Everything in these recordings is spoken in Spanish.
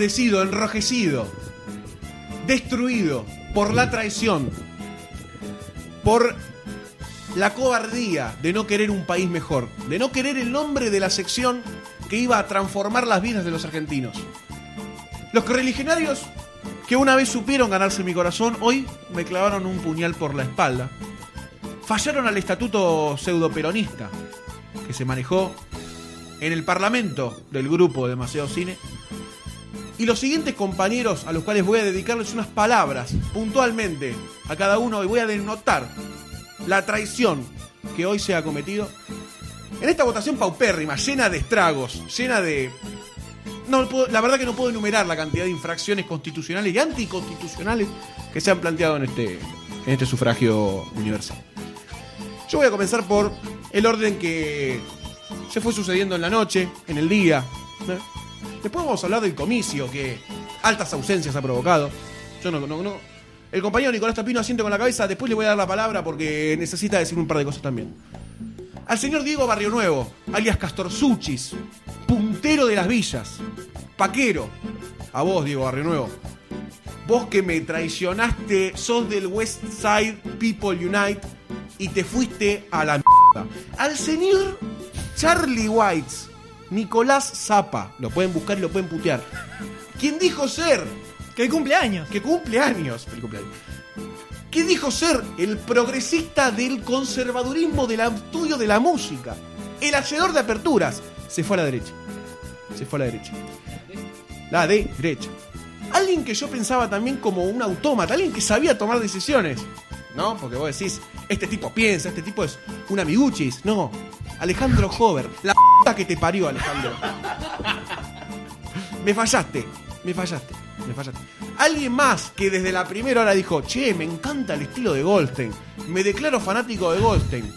Enrojecido, destruido por la traición, por la cobardía de no querer un país mejor, de no querer el nombre de la sección que iba a transformar las vidas de los argentinos. Los correligionarios que una vez supieron ganarse mi corazón, hoy me clavaron un puñal por la espalda. Fallaron al estatuto pseudoperonista que se manejó en el parlamento del grupo de Demasiado Cine. Y los siguientes compañeros a los cuales voy a dedicarles unas palabras puntualmente a cada uno y voy a denotar la traición que hoy se ha cometido. En esta votación paupérrima, llena de estragos, llena de... No, la verdad que no puedo enumerar la cantidad de infracciones constitucionales y anticonstitucionales que se han planteado en este, en este sufragio universal. Yo voy a comenzar por el orden que se fue sucediendo en la noche, en el día. Después vamos a hablar del comicio que altas ausencias ha provocado. Yo no, no. El compañero Nicolás Tapino asiente con la cabeza, después le voy a dar la palabra porque necesita decir un par de cosas también. Al señor Diego Barrio Nuevo, alias Castorzuchis, puntero de las villas, paquero. A vos, Diego Barrio Nuevo. Vos que me traicionaste, sos del West Side People Unite y te fuiste a la mierda. Al señor Charlie Whites, Nicolás Zapa, lo pueden buscar y lo pueden putear. ¿Quién dijo ser? Que cumpleaños. Que cumple años. Feliz cumpleaños. ¿Qué dijo ser el progresista del conservadurismo del estudio de la música? El hacedor de aperturas. Se fue a la derecha. Se fue a la derecha. La derecha. Alguien que yo pensaba también como un autómata, alguien que sabía tomar decisiones. ¿No? Porque vos decís, este tipo piensa, este tipo es un amiguchis. No. Alejandro Hover. La que te parió, Alejandro. Me fallaste, me fallaste, me fallaste. Alguien más que desde la primera hora dijo, che, me encanta el estilo de Goldstein, me declaro fanático de Goldstein.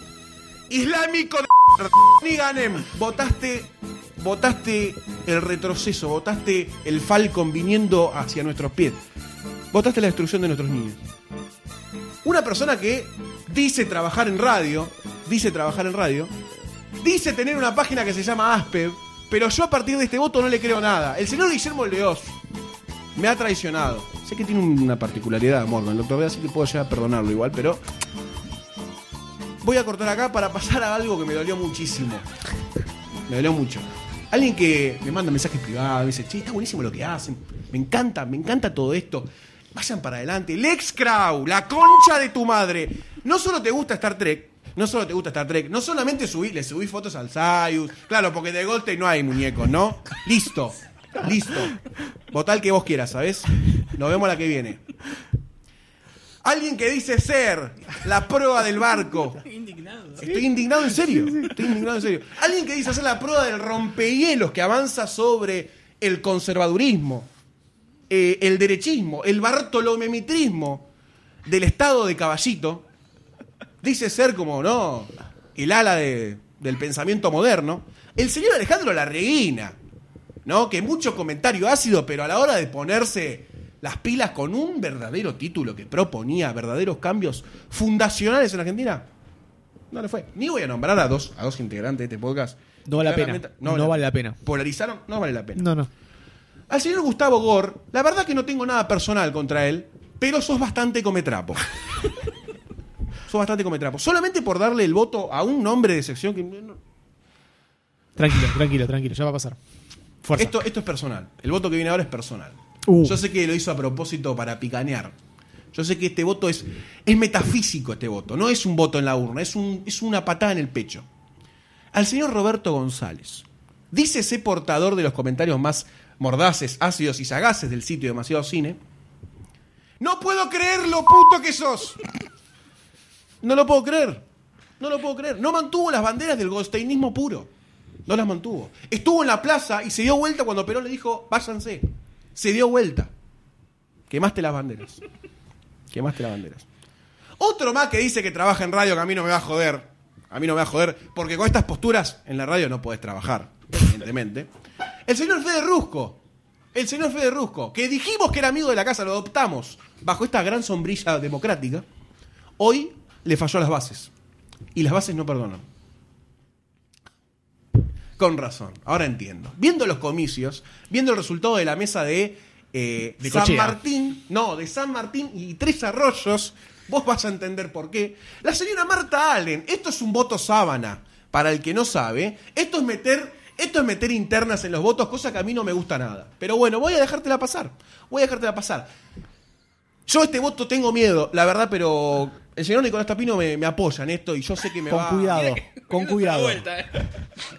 Islámico de ni ganem. Votaste, votaste el retroceso, votaste el Falcon viniendo hacia nuestros pies. Votaste la destrucción de nuestros niños. Una persona que dice trabajar en radio, dice trabajar en radio, dice tener una página que se llama Aspev, pero yo a partir de este voto no le creo nada. El señor Guillermo Leoz me ha traicionado. Sé que tiene una particularidad, Morgan, doctor B, así que puedo llegar a perdonarlo igual, pero voy a cortar acá para pasar a algo que me dolió muchísimo. Me dolió mucho. Alguien que me manda mensajes privados, me dice, che, está buenísimo lo que hacen. Me encanta, me encanta todo esto. Vayan para adelante. Lex Crow, la concha de tu madre. No solo te gusta Star Trek, no solo te gusta Star Trek, no solamente subí, le subí fotos al Sayus. Claro, porque de Goldstein no hay muñecos, ¿no? Listo, listo. Votá el que vos quieras, ¿sabes? Nos vemos la que viene. Alguien que dice ser la prueba del barco. Estoy indignado en serio. Estoy indignado en serio. Alguien que dice hacer la prueba del rompehielos que avanza sobre el conservadurismo, eh, el derechismo, el bartolomemitrismo del estado de caballito. Dice ser como, ¿no? El ala de- del pensamiento moderno. El señor Alejandro Larreguina, ¿no? Que mucho comentario ácido, pero a la hora de ponerse las pilas con un verdadero título que proponía verdaderos cambios fundacionales en Argentina, no le fue. Ni voy a nombrar a dos, a dos integrantes de este podcast. No vale la pena. No vale la pena. Polarizaron, no vale la pena. No, no. Al señor Gustavo Gore, la verdad que no tengo nada personal contra él, pero sos bastante cometrapo. sos bastante cometrapo. Solamente por darle el voto a un nombre de sección que. no- Tranquilo, tranquilo, tranquilo. Ya va a pasar. Fuerza. Esto, esto es personal. El voto que viene ahora es personal. Uh. Yo sé que lo hizo a propósito para picanear. Yo sé que este voto es, es metafísico, este voto. No es un voto en la urna, es, un, es una patada en el pecho. Al señor Roberto González. Dice ese portador de los comentarios más mordaces, ácidos y sagaces del sitio Demasiado Cine. No puedo creer lo puto que sos. No lo puedo creer. No lo puedo creer. No mantuvo las banderas del goldsteinismo puro. No las mantuvo. Estuvo en la plaza y se dio vuelta cuando Perón le dijo, váyanse. Se dio vuelta. Quemaste las banderas. Quemaste las banderas. Otro más que dice que trabaja en radio que a mí no me va a joder. A mí no me va a joder. Porque con estas posturas en la radio no podés trabajar, evidentemente. El señor Fede Rusco. El señor Fede Rusco. Que dijimos que era amigo de la casa, lo adoptamos bajo esta gran sombrilla democrática. Hoy le falló a las bases. Y las bases no perdonan. Con razón, ahora entiendo. Viendo los comicios, viendo el resultado de la mesa de, eh, De San Cochea. Martín, no, de San Martín y Tres Arroyos, vos vas a entender por qué. La señora Marta Allen, esto es un voto sábana, para el que no sabe, esto es meter, esto es meter internas en los votos, cosa que a mí no me gusta nada. Pero bueno, voy a dejártela pasar, voy a dejártela pasar. Yo este voto tengo miedo, la verdad, pero el señor Nicolás Tapino me, me apoya en esto y yo sé que me Con va... cuidado, con cuidado. Eh.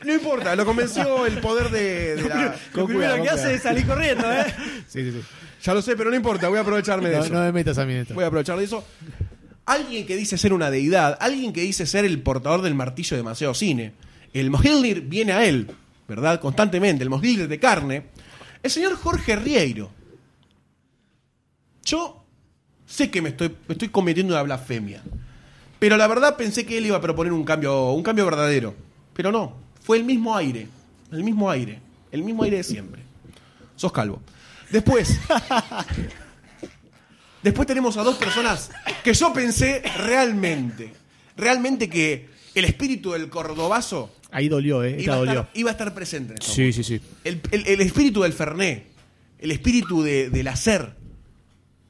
No importa, lo convenció el poder de, de la... Con Lo primero cuidado, que con hace es salir corriendo, ¿eh? Sí, sí, sí. Ya lo sé, pero no importa, voy a aprovecharme de No, eso. no me metas a mí esto. Voy a aprovechar de eso. Alguien que dice ser una deidad, alguien que dice ser el portador del martillo de demasiado cine. El Mojilnir viene a él, ¿verdad? Constantemente, el Mojilnir de carne. El señor Jorge Rieiro. Yo sé que me estoy, me estoy cometiendo una blasfemia. Pero la verdad pensé que él iba a proponer un cambio, un cambio verdadero. Pero no, fue el mismo aire. El mismo aire. El mismo aire de siempre. Sos calvo. Después. Después tenemos a dos personas que yo pensé realmente, realmente que el espíritu del cordobazo Ahí dolió, eh. Iba a, dolió. estar, iba a estar presente. en Sí, sí, sí. El, el- el espíritu del Ferné, el espíritu de- del hacer.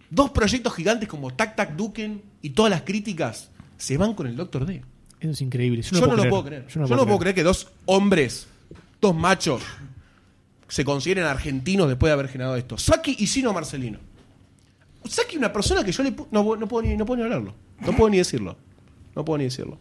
Dos proyectos gigantes como Tac Tac Duken y todas las críticas se van con el Doctor D. Eso es increíble. Yo Yo no, no, lo puedo creer. Yo no, Yo no puedo creer que dos hombres, dos machos, se consideren argentinos después de haber generado esto. Saki y Sino Marcelino. Saki una persona que yo le no, no puedo ni, no puedo ni hablarlo. No puedo ni decirlo. No puedo ni decirlo.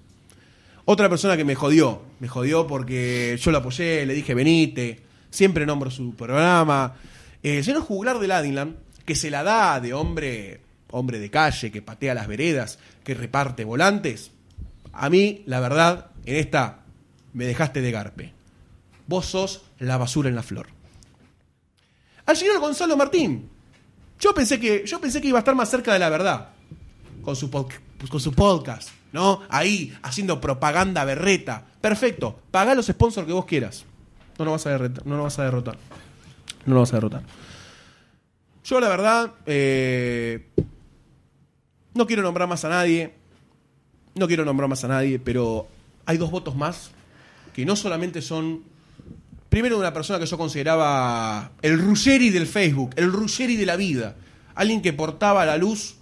Otra persona que me jodió. Me jodió porque yo lo apoyé, le dije venite. Siempre nombro su programa. Eh, el señor Juglar de Ladinland, que se la da de hombre, hombre de calle, que patea las veredas, que reparte volantes. A mí, la verdad, en esta me dejaste de garpe. Vos sos la basura en la flor. Al señor Gonzalo Martín. Yo pensé que, yo pensé que iba a estar más cerca de la verdad. Con su, con su podcast, ¿no? Ahí, haciendo propaganda berreta. Perfecto. Pagá los sponsors que vos quieras. No nos vas a derretar. No nos vas a derrotar. No nos vas a derrotar. Yo, la verdad, eh, no quiero nombrar más a nadie. No quiero nombrar más a nadie, pero hay dos votos más que no solamente son. Primero, una persona que yo consideraba el Ruggeri del Facebook, el Ruggeri de la vida. Alguien que portaba a la luz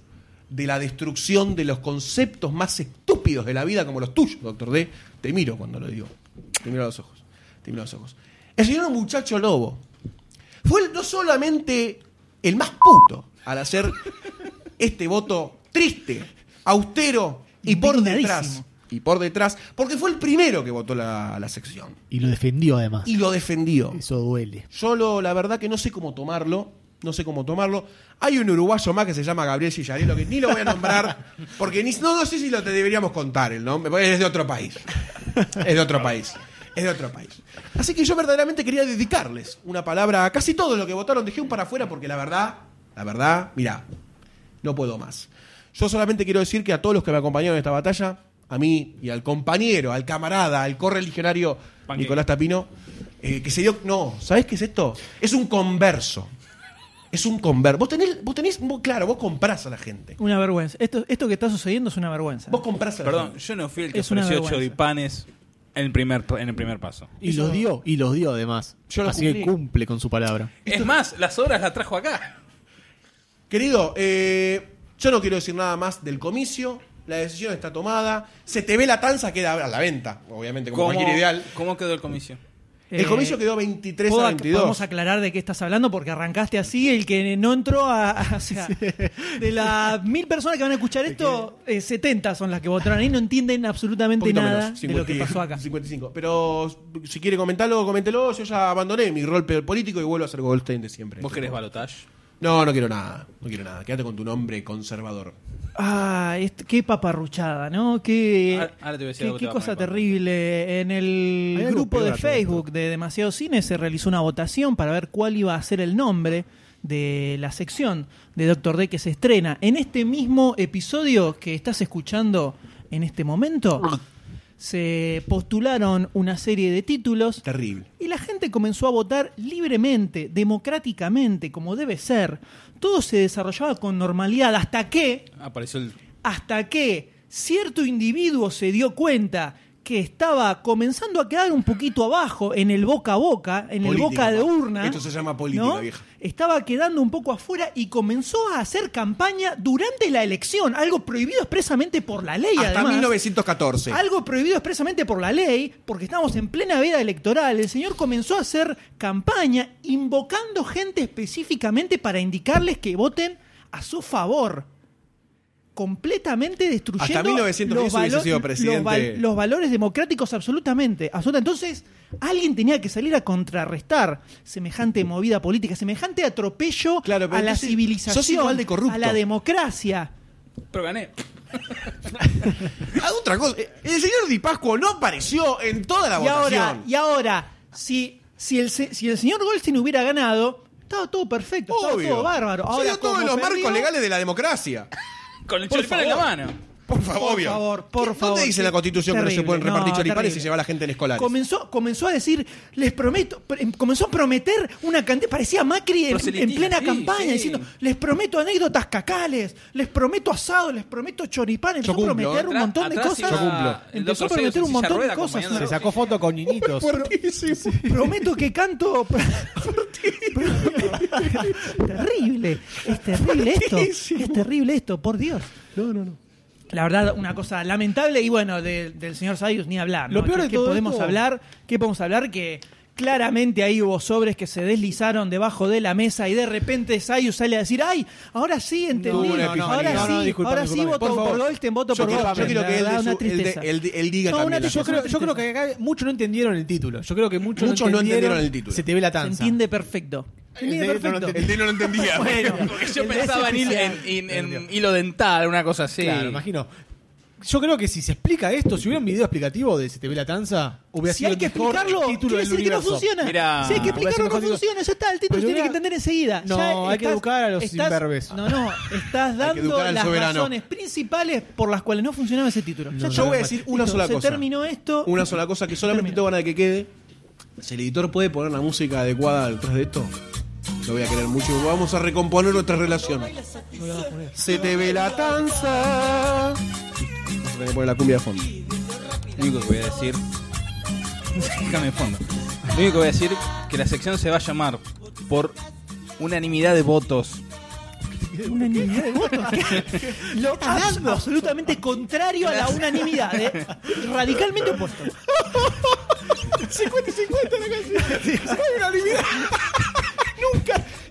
de la destrucción de los conceptos más estúpidos de la vida, como los tuyos, doctor D. Te miro cuando lo digo. Te miro a los ojos. Te miro a los ojos. El señor Muchacho Lobo fue no solamente el más puto al hacer este voto triste, austero y por detrás. Y por detrás, porque fue el primero que votó la, la sección. Y lo defendió además. Y lo defendió. Eso duele. Yo lo- la verdad que no sé cómo tomarlo. No sé cómo tomarlo. Hay un uruguayo más que se llama Gabriel Chillarelo, que ni lo voy a nombrar, porque ni, no, no sé si lo te deberíamos contar el nombre, porque es de otro país. Es de otro país. Es de otro país. Así que yo verdaderamente quería dedicarles una palabra a casi todos los que votaron. Dejé un para afuera porque la verdad, la verdad, mira, no puedo más. Yo solamente quiero decir que a todos los que me acompañaron en esta batalla, a mí y al compañero, al camarada, al correligionario Panque. Nicolás Tapino, eh, que se dio. No, ¿sabés qué es esto? Es un converso. Es un converso. Vos tenés, vos tenés, vos, claro, vos comprás a la gente. Una vergüenza. Esto, esto que está sucediendo es una vergüenza. Vos comprás a la Perdón, gente. yo no fui el que Es ofreció choripanes en el primer, en el primer paso. Y Eso- los dio, y los dio además. Yo lo Así que cumplí. cumple con su palabra. Es más, las obras las trajo acá. Querido, eh, yo no quiero decir nada más del comicio. La decisión está tomada. Se te ve la tanza, queda a la venta, obviamente, como ¿Cómo, cualquier ideal. ¿Cómo quedó el comicio? El Eh, comicio quedó 23 ¿puedo a ac- 22. Podemos aclarar de qué estás hablando porque arrancaste así. El que no entró a. a- o sea, de las mil personas que van a escuchar esto, eh, 70 son las que votaron ahí. No entienden absolutamente nada menos, de lo que 50, pasó acá. 55. Pero si quiere comentarlo, coméntelo. Yo ya abandoné mi rol político y vuelvo a ser Goldstein de siempre. ¿Vos querés balotage? No, no quiero nada. No quiero nada. Quédate con tu nombre conservador. Ah, qué paparruchada, ¿no? Qué, Ahora- ahora te voy a decir qué, qué te va a cosa terrible. En el grupo de Facebook de Demasiado Cine se realizó una votación para ver cuál iba a ser el nombre de la sección de Doctor D que se estrena. En este mismo episodio que estás escuchando en este momento, se postularon una serie de títulos Terrible. y la gente comenzó a votar libremente, democráticamente, como debe ser. Todo se desarrollaba con normalidad hasta que, Apareció el. hasta que cierto individuo se dio cuenta que estaba comenzando a quedar un poquito abajo en el boca a boca, en el boca de urna. Esto se llama política, vieja. Estaba quedando un poco afuera y comenzó a hacer campaña durante la elección, algo prohibido expresamente por la ley. Hasta además. 1914. Algo prohibido expresamente por la ley, porque estamos en plena veda electoral. El señor comenzó a hacer campaña invocando gente específicamente para indicarles que voten a su favor. Completamente destruyendo Hasta 1910 los, hubiese valo- sido los presidente. val- los valores democráticos absolutamente. absoluta. Entonces, alguien tenía que salir a contrarrestar semejante movida política, semejante atropello Claro, a la civilización, sos igual de corrupto. a la democracia. Pero gané. Ah, otra cosa. El señor Di Pascuo no apareció en toda la y votación. ahora, y ahora, si, si, el, se- si el señor Goldstein hubiera ganado, estaba todo perfecto, estaba todo bárbaro. Se Ahora, dio todo en los perdió, marcos legales de la democracia. Con el choripán en la mano. Por favor, Por favor, por ¿Dónde favor. dice en la Constitución que no se Terrible, pueden repartir no, choripanes terrible. y llevar a la gente en escolares? Comenzó, comenzó a decir, les prometo, pre- comenzó a prometer una cantidad, parecía Macri en, plena sí, campaña, sí. diciendo, les prometo anécdotas cacales, les prometo asado, les prometo choripán, empezó a prometer un montón de cosas. Yo cumplo. El Empezó a prometer un montón de cosas. Se sacó foto con niñitos. Fuertísimo. Prometo que canto. terrible. Es terrible esto. Es terrible esto, por Dios. No, no, no. La verdad, una cosa lamentable. Y bueno, de- del señor Sayus ni hablar. ¿no? Lo peor ¿Qué- de qué todo podemos esto- hablar? ¿Qué podemos hablar? Que claramente ahí hubo sobres que se deslizaron debajo de la mesa y de repente Sayus sale a decir, ay, ahora sí entendí, No, no, no, ahora no, sí, no, disculpame, ahora sí voto Por por. Goldstein, voto Yo por Goldstein. yo quiero que él, una su- él, de- tristeza. él diga No, también una Yo creo, yo creo que acá muchos no entendieron el título. Yo creo que muchos, Muchos no entendieron el título. Se te ve la Se tanza. entiende perfecto. Se entiende El de- no lo perfecto. El de no lo entendía. Bueno, Porque yo el pensaba en, en, en- en hilo dental, una cosa así. Claro, imagino. Yo creo que si se explica esto, si hubiera un video explicativo de Se te ve la tanza, hubiera Si sido hay que mejor explicarlo, título quiere del decir que no universo. funciona. Si hay que hubiera sido explicarlo, no mejor título. funciona. Ya está, el título Pero se tiene que hubiera- entender enseguida. No, Ya hay que educar a los estás- imberbes. No, no, estás dando al las soberano. razones principales por las cuales no funcionaba ese título. Ya No, Yo voy a decir una Listo, sola se cosa. terminó esto. Una sola cosa que solamente Termino. tengo ganas de que quede. Si el editor puede poner la música adecuada detrás de esto, lo voy a querer mucho. Vamos a recomponer nuestra relación. Se te ve la tanza. Tener que poner la cumbia de fondo. Lo único que voy a decir. Déjame de fondo. Lo único que voy a decir que la sección se va a llamar por unanimidad de votos. Unanimidad de votos. Lo abs- absolutamente contrario a la unanimidad. ¿eh? Radicalmente opuesto. 50 y 50 la canción. Hay unanimidad.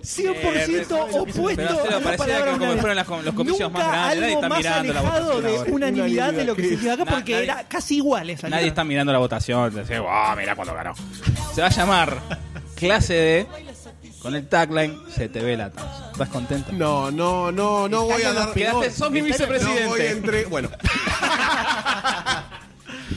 Nunca 100% opuesto Pero a la parecía palabra que como fueron las los comicios Nunca más grandes, nadie algo está más mirando la alejado votación de unanimidad de lo que se hizo acá porque nadie- era casi iguales. salieron. Nadie está mirando la votación. Dice, wow, mira cuando ganó. Se va a llamar Clase D con el tagline Se te ve la tanza. ¿Estás contento? No, no, no, no voy a dar. Quedaste, sos mi No voy vicepresidente. entre. Bueno.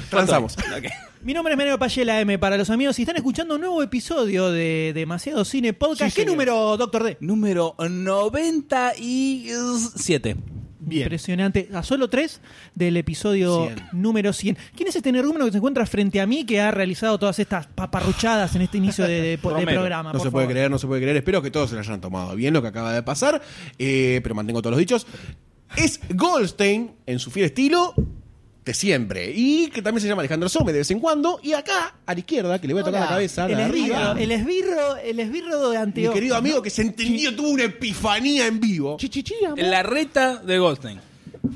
Transamos. Ok. Mi nombre es Meneo Payela M. Para los amigos, si están escuchando un nuevo episodio de Demasiado Cine Podcast, Sí, ¿qué señor. número, Doctor D? Número 97. Bien. Impresionante. A solo tres del episodio 100. número 100. ¿Quién es este energúmeno que se encuentra frente a mí que ha realizado todas estas paparruchadas en este inicio de, de- de Romero. programa? No por se puede favor? creer, no se puede creer. Espero que todos se lo hayan tomado bien lo que acaba de pasar. eh, pero mantengo todos los dichos. Es Goldstein, en su fiel estilo, de siempre. Y que también se llama Alejandro Some de vez en cuando. Y acá, a la izquierda, que le voy a tocar Hola. la cabeza. El la de esbirro, arriba, el esbirro, el esbirro de Mi querido amigo que se entendió, tuvo una epifanía en vivo. La reta de Goldstein.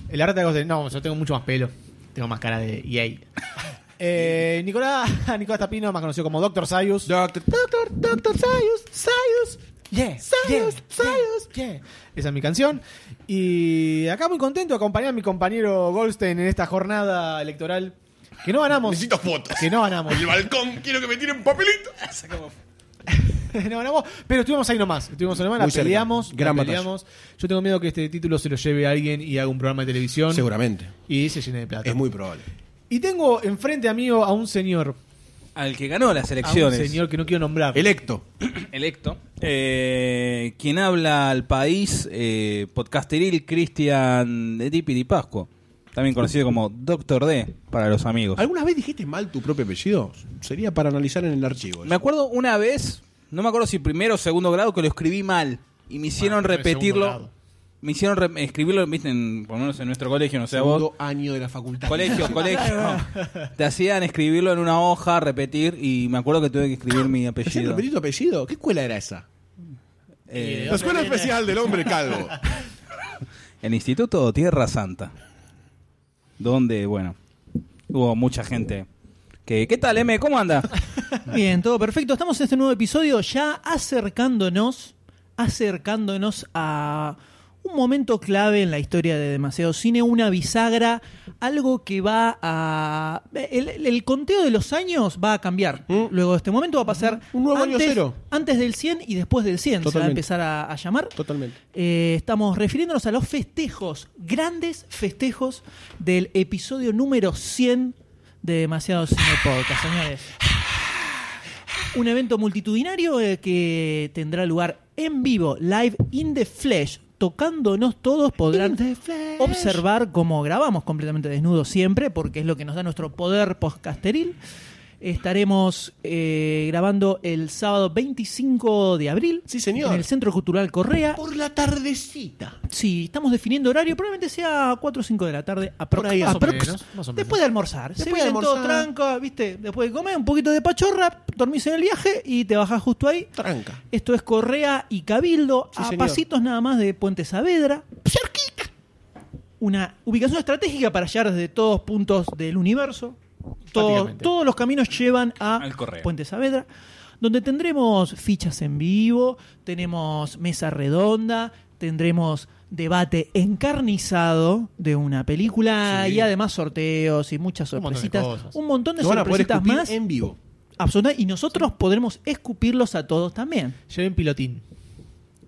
El arte de Goldstein. No, yo tengo mucho más pelo. Tengo más cara de EA. Eh, Nicolás, Nicolás Tapino, más conocido como Doctor Sayus. Doctor, Doctor, Doctor Sayus, Sayus. Yeah, Sayus, Sayus, yeah. Esa es mi canción. Y acá muy contento de acompañar a mi compañero Goldstein en esta jornada electoral. Que no ganamos. necesito fotos. Que no ganamos. El balcón, quiero que me tiren papelito. no ganamos, pero estuvimos ahí nomás. Estuvimos ahí nomás, la cerca. peleamos, Gran la peleamos. Yo tengo miedo que este título se lo lleve a alguien y haga un programa de televisión. Seguramente. Y se llene de plata. Es muy probable. Y tengo enfrente a mí a un señor. Al que ganó las A un elecciones. señor que no quiero nombrar. Electo. electo, eh, quien habla al país, eh, podcasteril Cristian de Tipi Di Pascuo, también conocido como Doctor D para los amigos. ¿Alguna vez dijiste mal tu propio apellido? Sería para analizar en el archivo. Me acuerdo una vez, no me acuerdo si primero o segundo grado, que lo escribí mal y me hicieron segundo repetirlo. grado. Me hicieron re- escribirlo, viste, en- por lo menos en nuestro colegio, no sé a vos. Segundo año de la facultad. Colegio, colegio. Te hacían escribirlo en una hoja, repetir, y me acuerdo que tuve que escribir mi ¿Te hacían apellido. repetir tu apellido? ¿Qué escuela era esa? Eh, La Escuela Especial del Hombre Calvo. el Instituto Tierra Santa. Donde, bueno, hubo mucha gente. Que, ¿Qué tal, M? ¿Cómo anda? Bien, todo perfecto. Estamos en este nuevo episodio ya acercándonos, acercándonos a un momento clave en la historia de Demasiado Cine, una bisagra, algo que va a... El, el conteo de los años va a cambiar. ¿Mm? Luego de este momento va a pasar Un nuevo año cero. antes del 100 y después del 100. Se va a Totalmente. empezar a, a llamar. Totalmente. Eh, estamos refiriéndonos a los festejos, grandes festejos del episodio número 100 de Demasiado Cine Podcast, señores. Un evento multitudinario eh, que tendrá lugar en vivo, live in the flesh, tocándonos todos, podrán observar cómo grabamos completamente desnudos siempre, porque es lo que nos da nuestro poder podcasteril. Estaremos eh, grabando el sábado 25 de abril Sí, señor. en el Centro Cultural Correa. Por la tardecita. Sí, estamos definiendo horario, probablemente sea 4 o 5 de la tarde, aprox- Por ahí, más o aprox- menos, más o menos. después de almorzar. Se Después de vienen todo almorzar. tranca, ¿viste? Después de comer un poquito de pachorra, dormís en el viaje y te bajás justo ahí. Tranca. Esto es Correa y Cabildo, Sí, a señor. pasitos nada más de Puente Saavedra. Cerquita. Una ubicación estratégica para llegar desde todos puntos del universo. Todo- todos los caminos llevan a. Puente Saavedra, donde tendremos fichas en vivo, tenemos mesa redonda, tendremos debate encarnizado de una película Sí. y además sorteos y muchas Un montón de sorpresitas. cosas. Un montón de Lo van a poder sorpresitas más. en vivo. Absolutamente. Y nosotros podremos escupirlos a todos también. Lleven pilotín.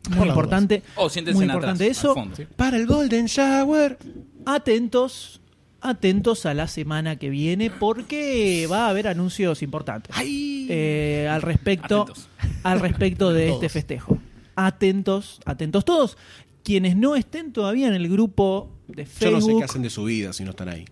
Muy Por importante. O siéntense muy en importante atrás, eso. Para el Golden Shower. Atentos, atentos a la semana que viene porque va a haber anuncios importantes. Eh, al respecto Atentos. al respecto de este festejo. Atentos, atentos todos. Quienes no estén todavía en el grupo de Yo Facebook, no sé qué hacen de su vida si no están ahí.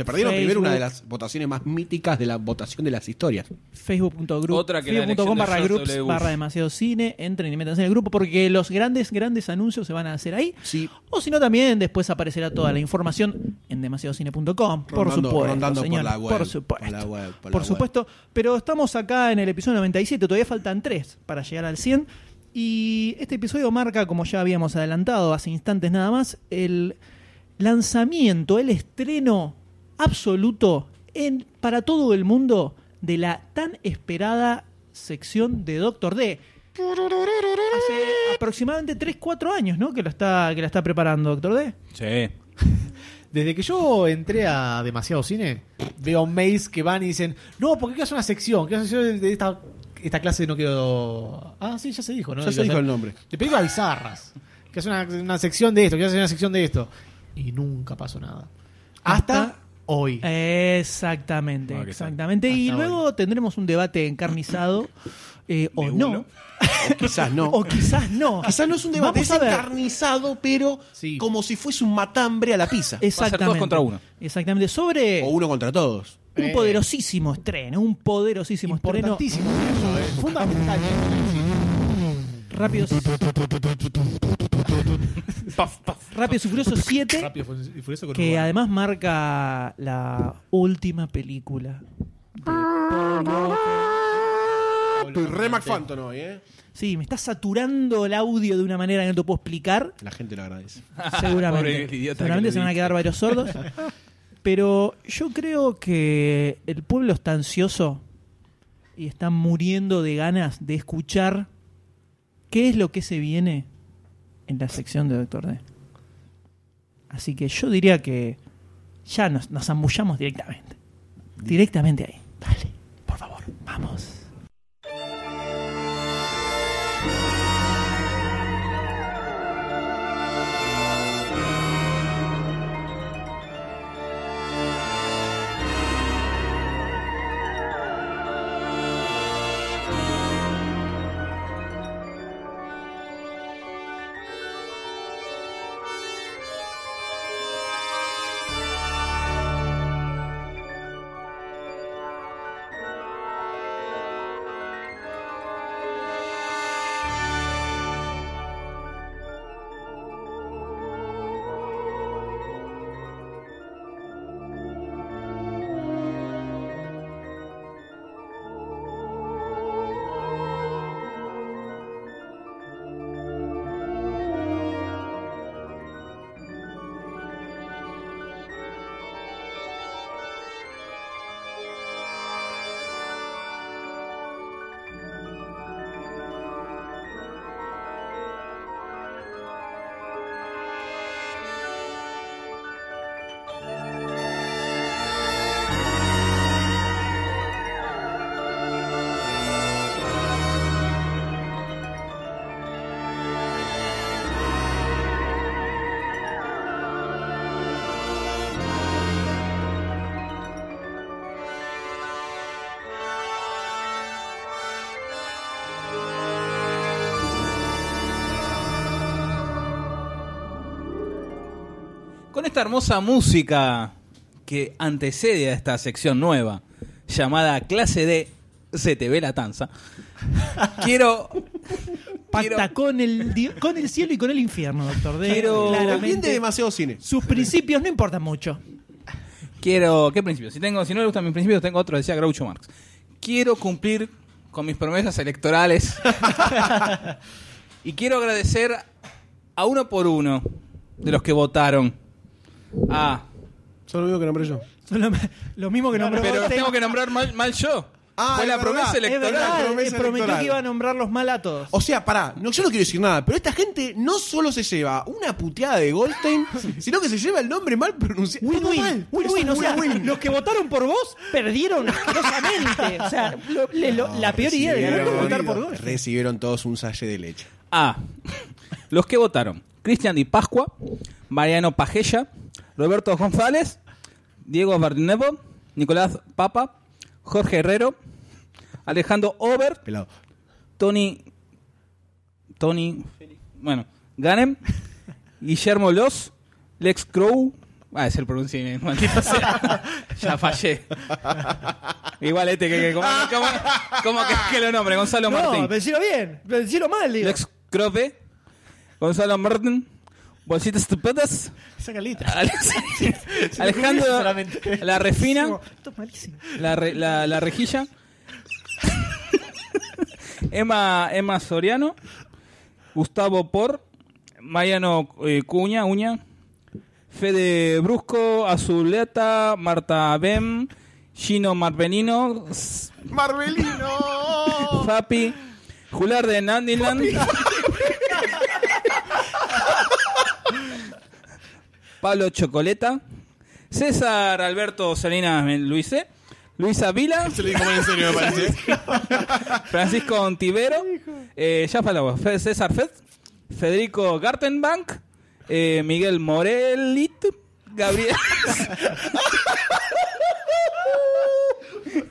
Se perdieron Facebook. primero una de las votaciones más míticas de la votación de las historias. facebook.group, Otra que la facebook.com barra groups barra demasiado cine, entren y métanse en el grupo porque los grandes, grandes anuncios se van a hacer ahí. Sí. O si no, también después aparecerá toda la información en demasiadocine.com, por supuesto. rondando por señor, la web, por supuesto. por la web, por Por la supuesto. Pero estamos acá en el episodio 97, todavía faltan tres para llegar al 100. Y este episodio marca, como ya habíamos adelantado hace instantes nada más, el lanzamiento, el estreno absoluto en, para todo el mundo de la tan esperada sección de Doctor D. Hace aproximadamente 3-4 años, ¿no? Que lo está, que la está preparando Doctor D. Sí. Desde que yo entré a Demasiado Cine, veo mails que van y dicen, no, porque quiero hacer una sección, quiero hacer sección de esta, esta clase no quiero... Ah, sí, ya se dijo, ¿no? Ya se dijo el nombre. De películas bizarras. Que hacer una, una sección de esto, quiero hacer una sección de esto. Y nunca pasó nada. Hasta, Hasta- hoy. Exactamente, Ah, exactamente. Y luego tendremos un debate encarnizado, eh, o no. O quizás no. o quizás no. Quizás no es un debate, es a encarnizado, pero Sí. como si fuese un matambre a la pizza. Exactamente. todos contra uno. Exactamente. Sobre O uno contra todos. un Eh. poderosísimo estreno, un poderosísimo estreno. Eso, eh. Fundamental. Rápidos. Rápidos y Furiosos 7, Rápido y furioso con que además marca la última película. de Paul. Estoy re McFanton hoy, ¿eh? Sí, me está saturando el audio de una manera que no te puedo explicar. La gente lo agradece. Seguramente. idiota Seguramente que se van a quedar varios sordos. Pero yo creo que el pueblo está ansioso y está muriendo de ganas de escuchar qué es lo que se viene en la sección de Doctor D. Así que yo diría que ya nos, nos zambullamos directamente. Directamente ahí. Dale, por favor, vamos. Con esta hermosa música que antecede a esta sección nueva, llamada Clase D, se te ve la tanza, quiero... Pacta quiero- con, el, con el cielo y con el infierno, doctor D. Quiero- Claramente, demasiado cine. sus principios no importan mucho. Quiero, ¿qué principio? Si tengo, si no le gustan mis principios, tengo otro, decía Groucho Marx. Quiero cumplir con mis promesas electorales. y quiero agradecer a uno por uno de los que votaron. Ah, Solo digo que nombré yo. Son lo, lo mismo que nombró pero los Goldstein. tengo que nombrar mal, mal yo. Ah, Fue es la verdad. promesa Es Es electoral. verdad, promesa él prometió electoral. que iba a nombrarlos mal a todos. O sea, pará, no, yo no quiero decir nada, pero esta gente no solo se lleva una puteada de Goldstein, sino que se lleva el nombre mal pronunciado. Win-win, mal. win-win, o sea, Win-win. los que votaron por vos perdieron asquerosamente. O sea, lo- le- lo- la peor idea del mundo es votar por vos. Recibieron todos un salle de leche. A. Los que votaron. Cristian Di Pascua, Mariano Pajella, Roberto González, Diego Bardinevo, Nicolás Papa, Jorge Herrero, Alejandro Over, Pelado. Tony. Tony. Bueno, Ganem, Guillermo Los, Lex Crow. Ah, es el pronunciamiento, maldito sea. ya fallé. Igual este que, que como, como- como que, que lo nombre, Gonzalo No, Martín. decilo bien, decilo mal, digo. Lex Crope, Gonzalo Martín, Bolsitas Estupendas, Saca letra. Alex- Alejandro. La Refina, Esto es malísimo. la, re- la, la Rejilla, Emma, Emma Soriano, Gustavo Por, Mariano eh, Cuña, Uña, Fede Brusco, Azuleta, Marta Bem, Gino Marbenino, S- ¡Marvelino! Fapi, Jular de Nandiland. Pablo Chocoleta, César Alberto Salinas Luise, Luisa Vila, Se lo dijo mal en serio, me parece. Francisco Ontivero, eh, ya César Fed, Federico Gartenbank, eh, Miguel Morelit, Gabriel.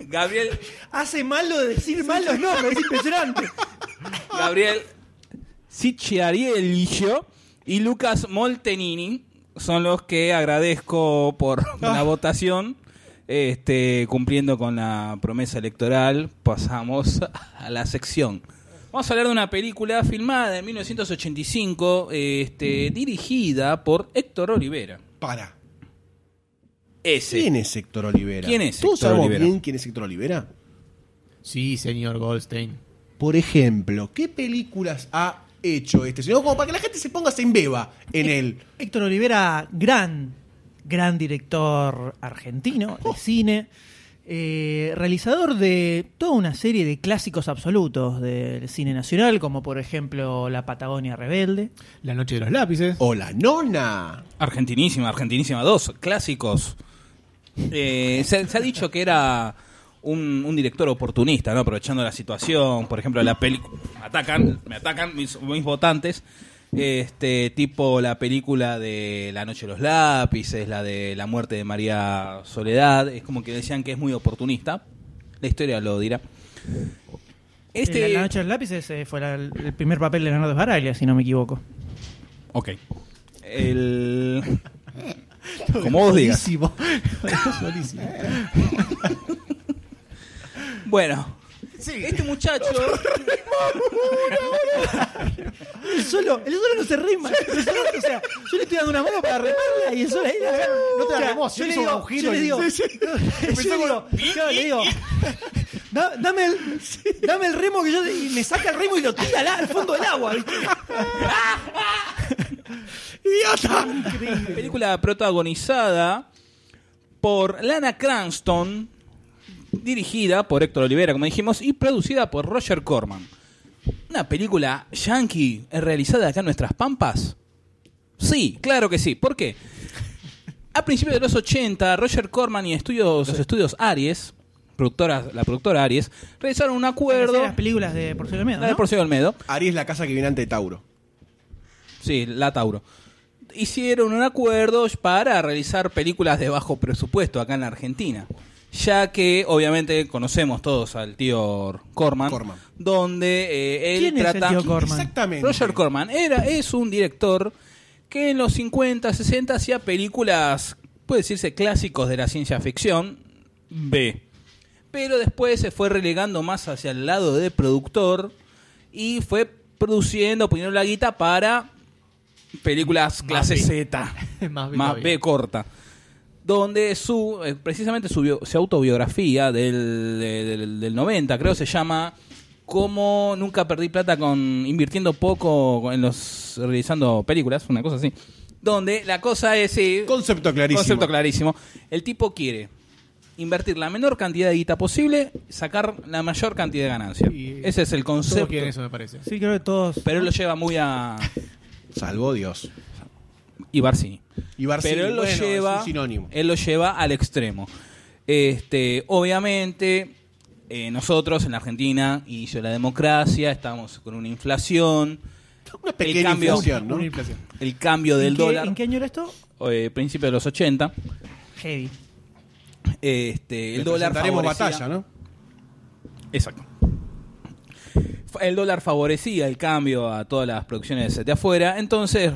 Gabriel Hace malo de decir mal los nombres, es impresionante. Gabriel Sicciariello y Lucas Moltenini son los que agradezco por la votación. Este, cumpliendo con la promesa electoral, pasamos a la sección. Vamos a hablar de una película filmada en 1985, este, dirigida por Héctor Olivera. Para. Ese. ¿Quién es Héctor Olivera? ¿Quién es ¿Todos Héctor sabemos Olivera? bien quién es Héctor Olivera? Sí, señor Goldstein. Por ejemplo, ¿qué películas ha hecho este señor? Como para que la gente se ponga se embeba en él. Héctor Olivera, gran, gran director argentino de cine, eh, realizador de toda una serie de clásicos absolutos del cine nacional, como por ejemplo La Patagonia Rebelde. La noche de los lápices. Hola, nona. Argentinísima, Argentinísima 2, clásicos. Eh, se, se ha dicho que era un, un director oportunista, ¿no? Aprovechando la situación, por ejemplo, la película... Me atacan, me atacan mis, mis votantes. Este tipo la película de La noche de los lápices, la de la muerte de María Soledad, es como que decían que es muy oportunista. La historia lo dirá. Este Eh, La Noche de los Lápices eh, fue la- el primer papel de Leonardo Sbaraglia, si no me equivoco. Ok. El como vos digas. Bueno, este muchacho El solo, el solo no se rima. El solo, o sea, yo le estoy dando una mano para remarla y el solo ahí la No te sea, remó, si yo le digo, un giro yo le digo, Sí, sí. yo le digo, claro, le digo, "Da- dame el, dame el remo que yo te-", y me saca el remo y lo tira al, al fondo del agua, ¿viste? película protagonizada por Lana Cranston, dirigida por Héctor Olivera, como dijimos, y producida por Roger Corman. Una película yankee realizada acá en nuestras pampas. Sí, claro que sí. ¿Por qué? A principios de los 80, Roger Corman y estudios, los estudios Aries, productora, la productora Aries, realizaron un acuerdo. Las películas de Olmedo, La de ¿no? Porcio Olmedo. Ari es la casa que viene ante Tauro. Sí, la Tauro. Hicieron un acuerdo para realizar películas de bajo presupuesto acá en la Argentina. Ya que obviamente conocemos todos al tío Corman, Corman. donde eh, él ¿Quién es el trata... tío Corman? Exactamente. Roger Corman era, es un director que en los 50, 60 hacía películas, puede decirse clásicos de la ciencia ficción, B. Pero después se fue relegando más hacia el lado de productor y fue produciendo, poniendo la guita para películas clase B. Z, Más B más. B corta. Donde su, eh, precisamente su, bio- su autobiografía del, de- del, del 90, creo, se llama Cómo nunca perdí plata con invirtiendo poco en los realizando películas, una cosa así. Donde la cosa es sí, Concepto clarísimo. Concepto clarísimo. El tipo quiere invertir la menor cantidad de guita posible, sacar la mayor cantidad de ganancia. Y- Ese es el Todos concepto. quieren eso, me parece. Sí, creo que todos. Pero él lo lleva muy a Salvo Dios. Y Barcini. Y Barcini, Pero él lo bueno, es lleva un sinónimo. él lo lleva al extremo. Este, obviamente eh, nosotros en la Argentina inicio la democracia, estamos con una inflación, Una pequeña cambio- inflación, ¿no? Una inflación. el cambio del ¿En qué, dólar, ¿En qué año era esto? eh, principio de los 80, Heavy. este, el Le dólar batalla, ¿no? Exacto. El dólar favorecía el cambio a todas las producciones de afuera, entonces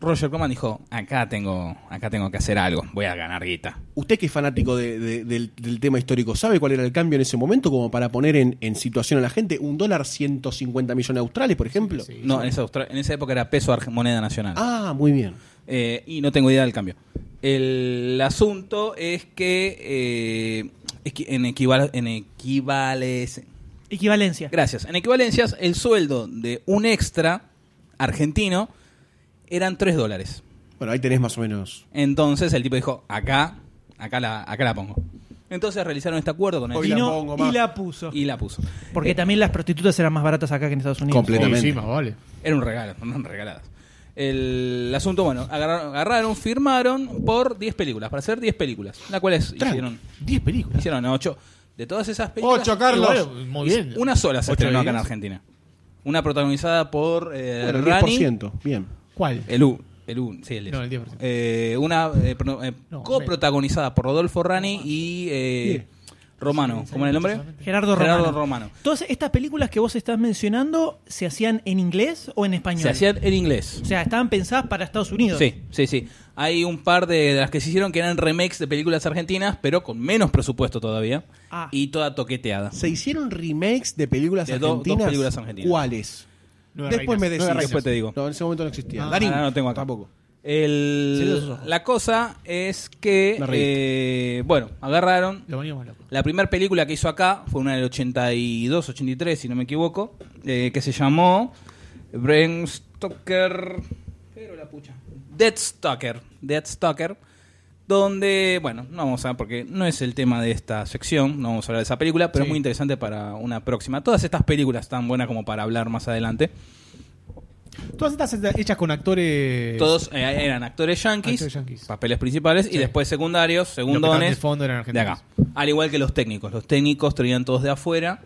Roger Corman dijo, acá tengo, acá tengo que hacer algo, voy a ganar guita. Usted que es fanático de- de- del, del tema histórico, ¿sabe cuál era el cambio en ese momento como para poner en, en situación a la gente? ¿Un dólar 150 millones de australes, por ejemplo? Sí. No, en esa, austra- en esa época era peso moneda nacional. Ah, muy bien. Eh, y no tengo idea del cambio. El asunto es que eh, en, equival en equivales... Equivalencia. Gracias. En equivalencias, el sueldo de un extra argentino eran 3 dólares. Bueno, ahí tenés más o menos. Entonces el tipo dijo, acá, acá la, acá la pongo. Entonces realizaron este acuerdo con Hoy el la pongo más. y la puso. y la puso. Porque Eh, también las prostitutas eran más baratas acá que en Estados Unidos. Comple- Completamente. Sí, más vale. Era un regalo, eran regaladas. El asunto, bueno, agarraron, agarraron, firmaron por 10 películas, para hacer 10 películas, las cuales hicieron, 10 películas. hicieron 8. De todas esas películas, Ocho, Carlos. Igual, muy bien. una sola se Ocho estrenó acá en días. Argentina. Una protagonizada por eh, Bueno, el Rani, 10%. Bien. ¿Cuál? el U, el U, sí, el, No, el 10%. Eh, una eh, pro- eh, No, coprotagonizada por Rodolfo Rani y eh, Romano, ¿cómo es el nombre? Gerardo Romano. Gerardo Romano. Todas estas películas que vos estás mencionando, ¿se hacían en inglés o en español? Se hacían en inglés. O sea, estaban pensadas para Estados Unidos. Sí, sí, sí. Hay un par de, de las que se hicieron que eran remakes de películas argentinas, pero con menos presupuesto todavía. Ah. Y toda toqueteada. ¿Se hicieron remakes de películas De do- dos argentinas? películas argentinas. ¿Cuáles? Nueve Después reinas. me decís. Después te digo. No, en ese momento no existía. Ah, Darín. Ah, no, no tengo acá. Tampoco. El- la cosa es que, eh, bueno, agarraron. Lo loco. La primera película que hizo acá fue una del 82, 83, si no me equivoco, eh, que se llamó Bram Stoker. Pero la pucha. Dead Stalker. Dead Stalker. Donde, bueno, no vamos a, porque no es el tema de esta sección, no vamos a hablar de esa película, pero Sí. es muy interesante para una próxima. Todas estas películas están buenas como para hablar más adelante. Todas estas hechas con actores. Todos eh, eran actores yankees, papeles principales, Sí. y después secundarios, segundones, de fondo eran de acá. Al igual que los técnicos. Los técnicos traían todos de afuera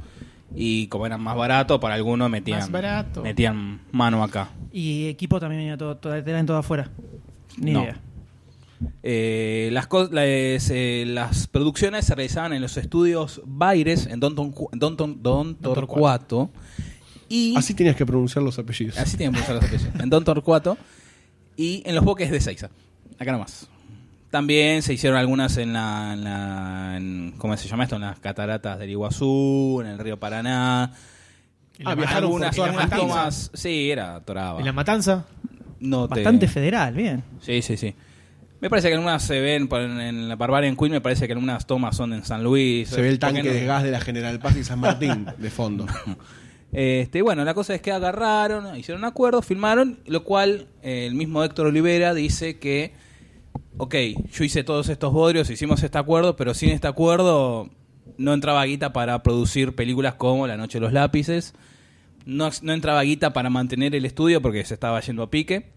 y como eran más baratos, para algunos metían, Más barato. metían mano acá. Y equipo también venía todo, todo, eran todo afuera. Ni No. idea. Eh, las, las, eh, las producciones se realizaban en los estudios Baires en Don, Don, Don, Don, Don Torcuato. Y Así tenías que pronunciar los apellidos. Así tienen que usar los apellidos. En Don Torcuato y en los boques de Seiza. Acá nomás. También se hicieron algunas en la, en la- en- ¿cómo se llama esto? En las cataratas del Iguazú, en el río Paraná. La Ah, viajaron por algunas, toda algunas tomas. Sí, era toraba. En la matanza. No te- Bastante federal, bien. Sí, sí, sí. Me parece que algunas se ven en, en la Barbarian Queen, me parece que algunas tomas son en San Luis. Se ve el ¿Por qué tanque no? de gas de la General Paz y San Martín de fondo. Este, bueno, la cosa es que agarraron, hicieron un acuerdo, filmaron, lo cual eh, el mismo Héctor Olivera dice que, ok, yo hice todos estos bodrios, hicimos este acuerdo, pero sin este acuerdo no entraba guita para producir películas como La Noche de los Lápices, no, no entraba guita para mantener el estudio porque se estaba yendo a pique,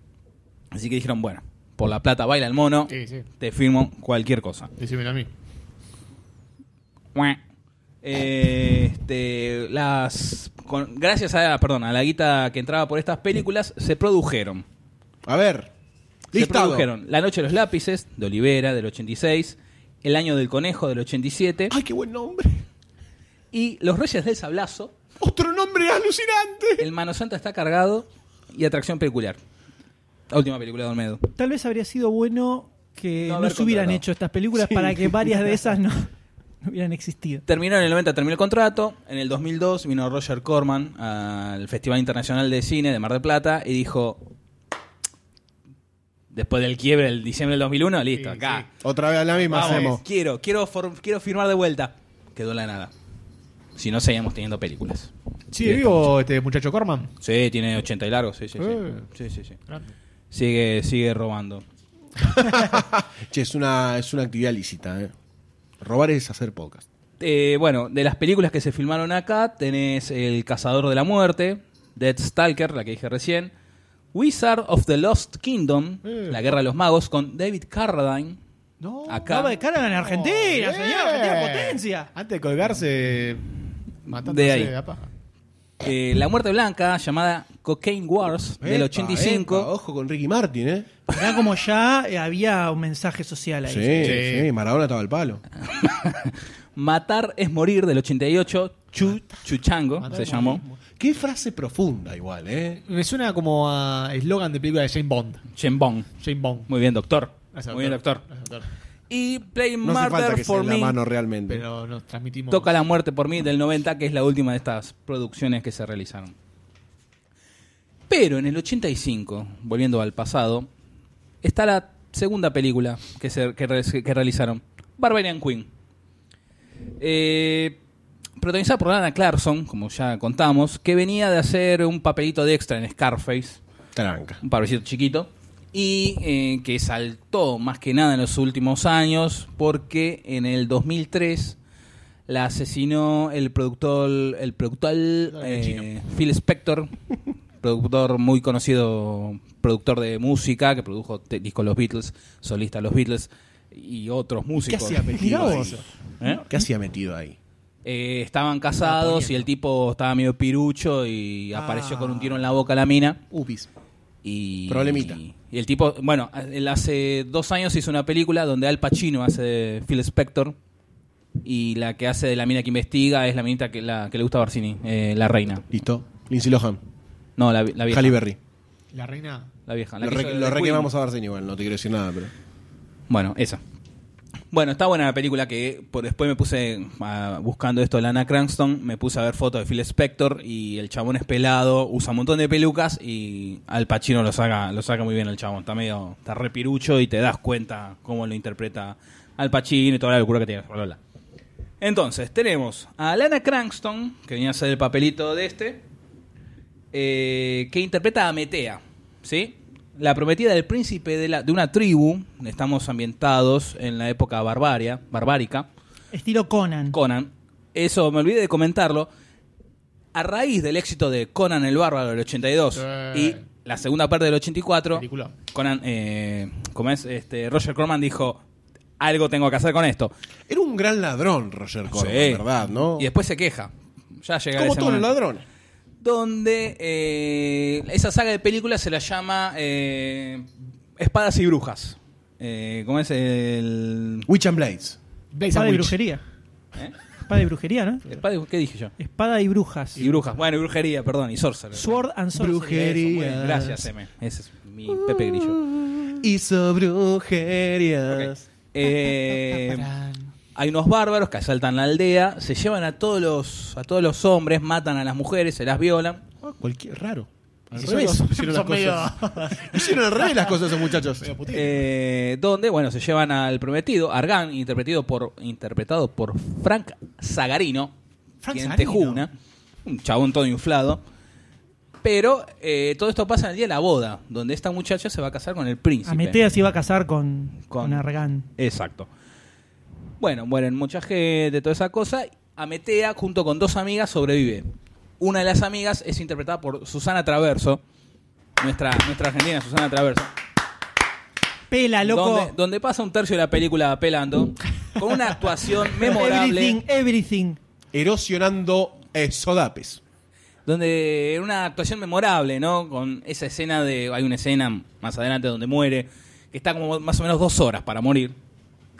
así que dijeron, bueno, por la plata baila el mono, Sí, sí. te firmo cualquier cosa. Decímelo a mí. Eh, este, las con- gracias a, perdón, a la guita que entraba por estas películas se produjeron. A ver. Se Listado. produjeron La noche de los lápices de Olivera del 86, El año del conejo del 87 Ay, qué buen nombre. y Los Reyes del Sablazo, Otro nombre alucinante. El Mano Santa está cargado y Atracción peculiar. La última película de Olmedo. Tal vez habría sido bueno que No no, se hubieran hecho estas películas para que varias de esas no, no hubieran existido. Terminó en el 90, terminó el contrato. En el 2002 vino Roger Corman al Festival Internacional de Cine de Mar del Plata y dijo, después del quiebre del diciembre del 2001, listo, Sí, acá. Otra vez a la misma Vamos, hacemos. quiero, quiero, quiero firmar de vuelta. Quedó la nada. Si no, seguíamos teniendo películas. ¿Sigue vivo este muchacho Corman? Sí, tiene 80 y largos, sí, sí, sí. Eh. Sí, sí, sí. Sigue, sigue robando. Che, es una, es una actividad lícita, ¿eh? Robar es hacer podcast. Eh, bueno, de las películas que se filmaron acá, tenés El Cazador de la Muerte, Dead Stalker, la que dije recién, Wizard of the Lost Kingdom, Eh. La Guerra de los Magos, con David Carradine. No. Acá. Acaba de cara en Argentina, bien. señor, Argentina potencia. Antes de colgarse, matándose De ahí. de la paja. Eh, la Muerte Blanca, llamada Cocaine Wars, del Epa, 85. epa, ojo con Ricky Martin, ¿eh? Era como ya eh, había un mensaje social ahí. Sí, sí, Maradona estaba al palo. Matar es morir, del 88. Chu, Chuchango, Matar se es llamó. morir. Qué frase profunda igual, ¿eh? Me suena como a eslogan de película de Jane Bond. Shen Bong. Jane Bond. Muy bien, doctor. Gracias, Muy bien, doctor. Gracias, doctor. Y Play No hace falta Murder que sea for en la Me. mano realmente. Pero nos transmitimos. Toca la muerte por mí del 90, que es la última de estas producciones que se realizaron. Pero en el 85, volviendo al pasado, está la segunda película que, se, que, re- que realizaron, Barbarian Queen. Eh, protagonizada por Lana Clarkson, como ya contamos, que venía de hacer un papelito de extra en Scarface, Tranca. un papelito chiquito, y eh, que saltó más que nada en los últimos años porque en el 2003 la asesinó el productor el productor eh, Phil Spector productor muy conocido productor de música que produjo discos los Beatles solista los Beatles y otros ¿Qué músicos hacía metido ahí? ¿Eh? ¿Qué hacía metido ahí? Eh, estaban casados y el tipo estaba medio pirucho y apareció con un tiro en la boca a la mina Upis. y Problemita. Y el tipo, bueno, él hace dos años hizo una película donde Al Pacino hace de Phil Spector y la que hace de la mina que investiga es la minita que, la, que le gusta a Barcini, eh, la reina. Listo. Lindsay Lohan. No, la, la vieja. Halle Berry. La reina. La vieja. La Lo, re, lo requemamos a Barcini igual, no te quiero decir nada, pero... Bueno, esa. Bueno, está buena la película que por después me puse ah, buscando esto de Lana Cranston, me puse a ver fotos de Phil Spector y el chabón es pelado, usa un montón de pelucas y Al Pacino lo saca, lo saca muy bien el chabón, está medio, está repirucho y te das cuenta cómo lo interpreta Al Pacino y toda la locura que tiene. Entonces, tenemos a Lana Cranston, que venía a hacer el papelito de este, eh, que interpreta a Metea, ¿sí? La prometida del príncipe de, la, de una tribu. Estamos ambientados en la época barbaria, barbárica. Estilo Conan. Conan. Eso me olvidé de comentarlo. A raíz del éxito de Conan el Bárbaro del 82 Sí. y la segunda parte del 84, Película. Conan, eh, como es, este, Roger Corman dijo, algo tengo que hacer con esto. Era un gran ladrón, Roger Corman, Sí. ¿verdad? ¿no? Y después se queja. Ya llegará Como todos los ladrones. Donde eh, esa saga de películas se la llama eh, Espadas y Brujas. Eh, ¿Cómo es el...? Witch and Blades. Espada and y Witch. brujería. ¿eh? Espada y brujería, ¿no? Espada y- ¿Qué dije yo? Espada y brujas. Y brujas. Bueno, y brujería, perdón, y sorcerer. Sword and sorcery. Brujería. Muy bien, Gracias, M. Ese es mi Pepe Grillo. Hizo brujerías. Eh, hay unos bárbaros que asaltan la aldea, se llevan a todos los a todos los hombres, matan a las mujeres, se las violan. Ah, Cualquier raro. Al revés. son- Hicieron, son las cosas. Hicieron al revés las cosas esos muchachos. Eh, donde, bueno, se llevan al prometido, Argan, interpretado por, interpretado por Frank Zagarino, Frank quien Zagarino. Tejuna, un chabón todo inflado. Pero eh, todo esto pasa en el día de la boda, donde esta muchacha se va a casar con el príncipe. Ametea se iba a casar con, Con- con Argan. Exacto. Bueno, mueren mucha gente, toda esa cosa. Ametea, junto con dos amigas, sobrevive. Una de las amigas es interpretada por Susana Traverso, nuestra, nuestra argentina Susana Traverso. Pela, loco. Donde, donde pasa un tercio de la película pelando, con una actuación memorable. Everything, everything. Erosionando eh, sodapes. donde era una actuación memorable, ¿no? Con esa escena de. Hay una escena más adelante donde muere, que está como más o menos dos horas para morir.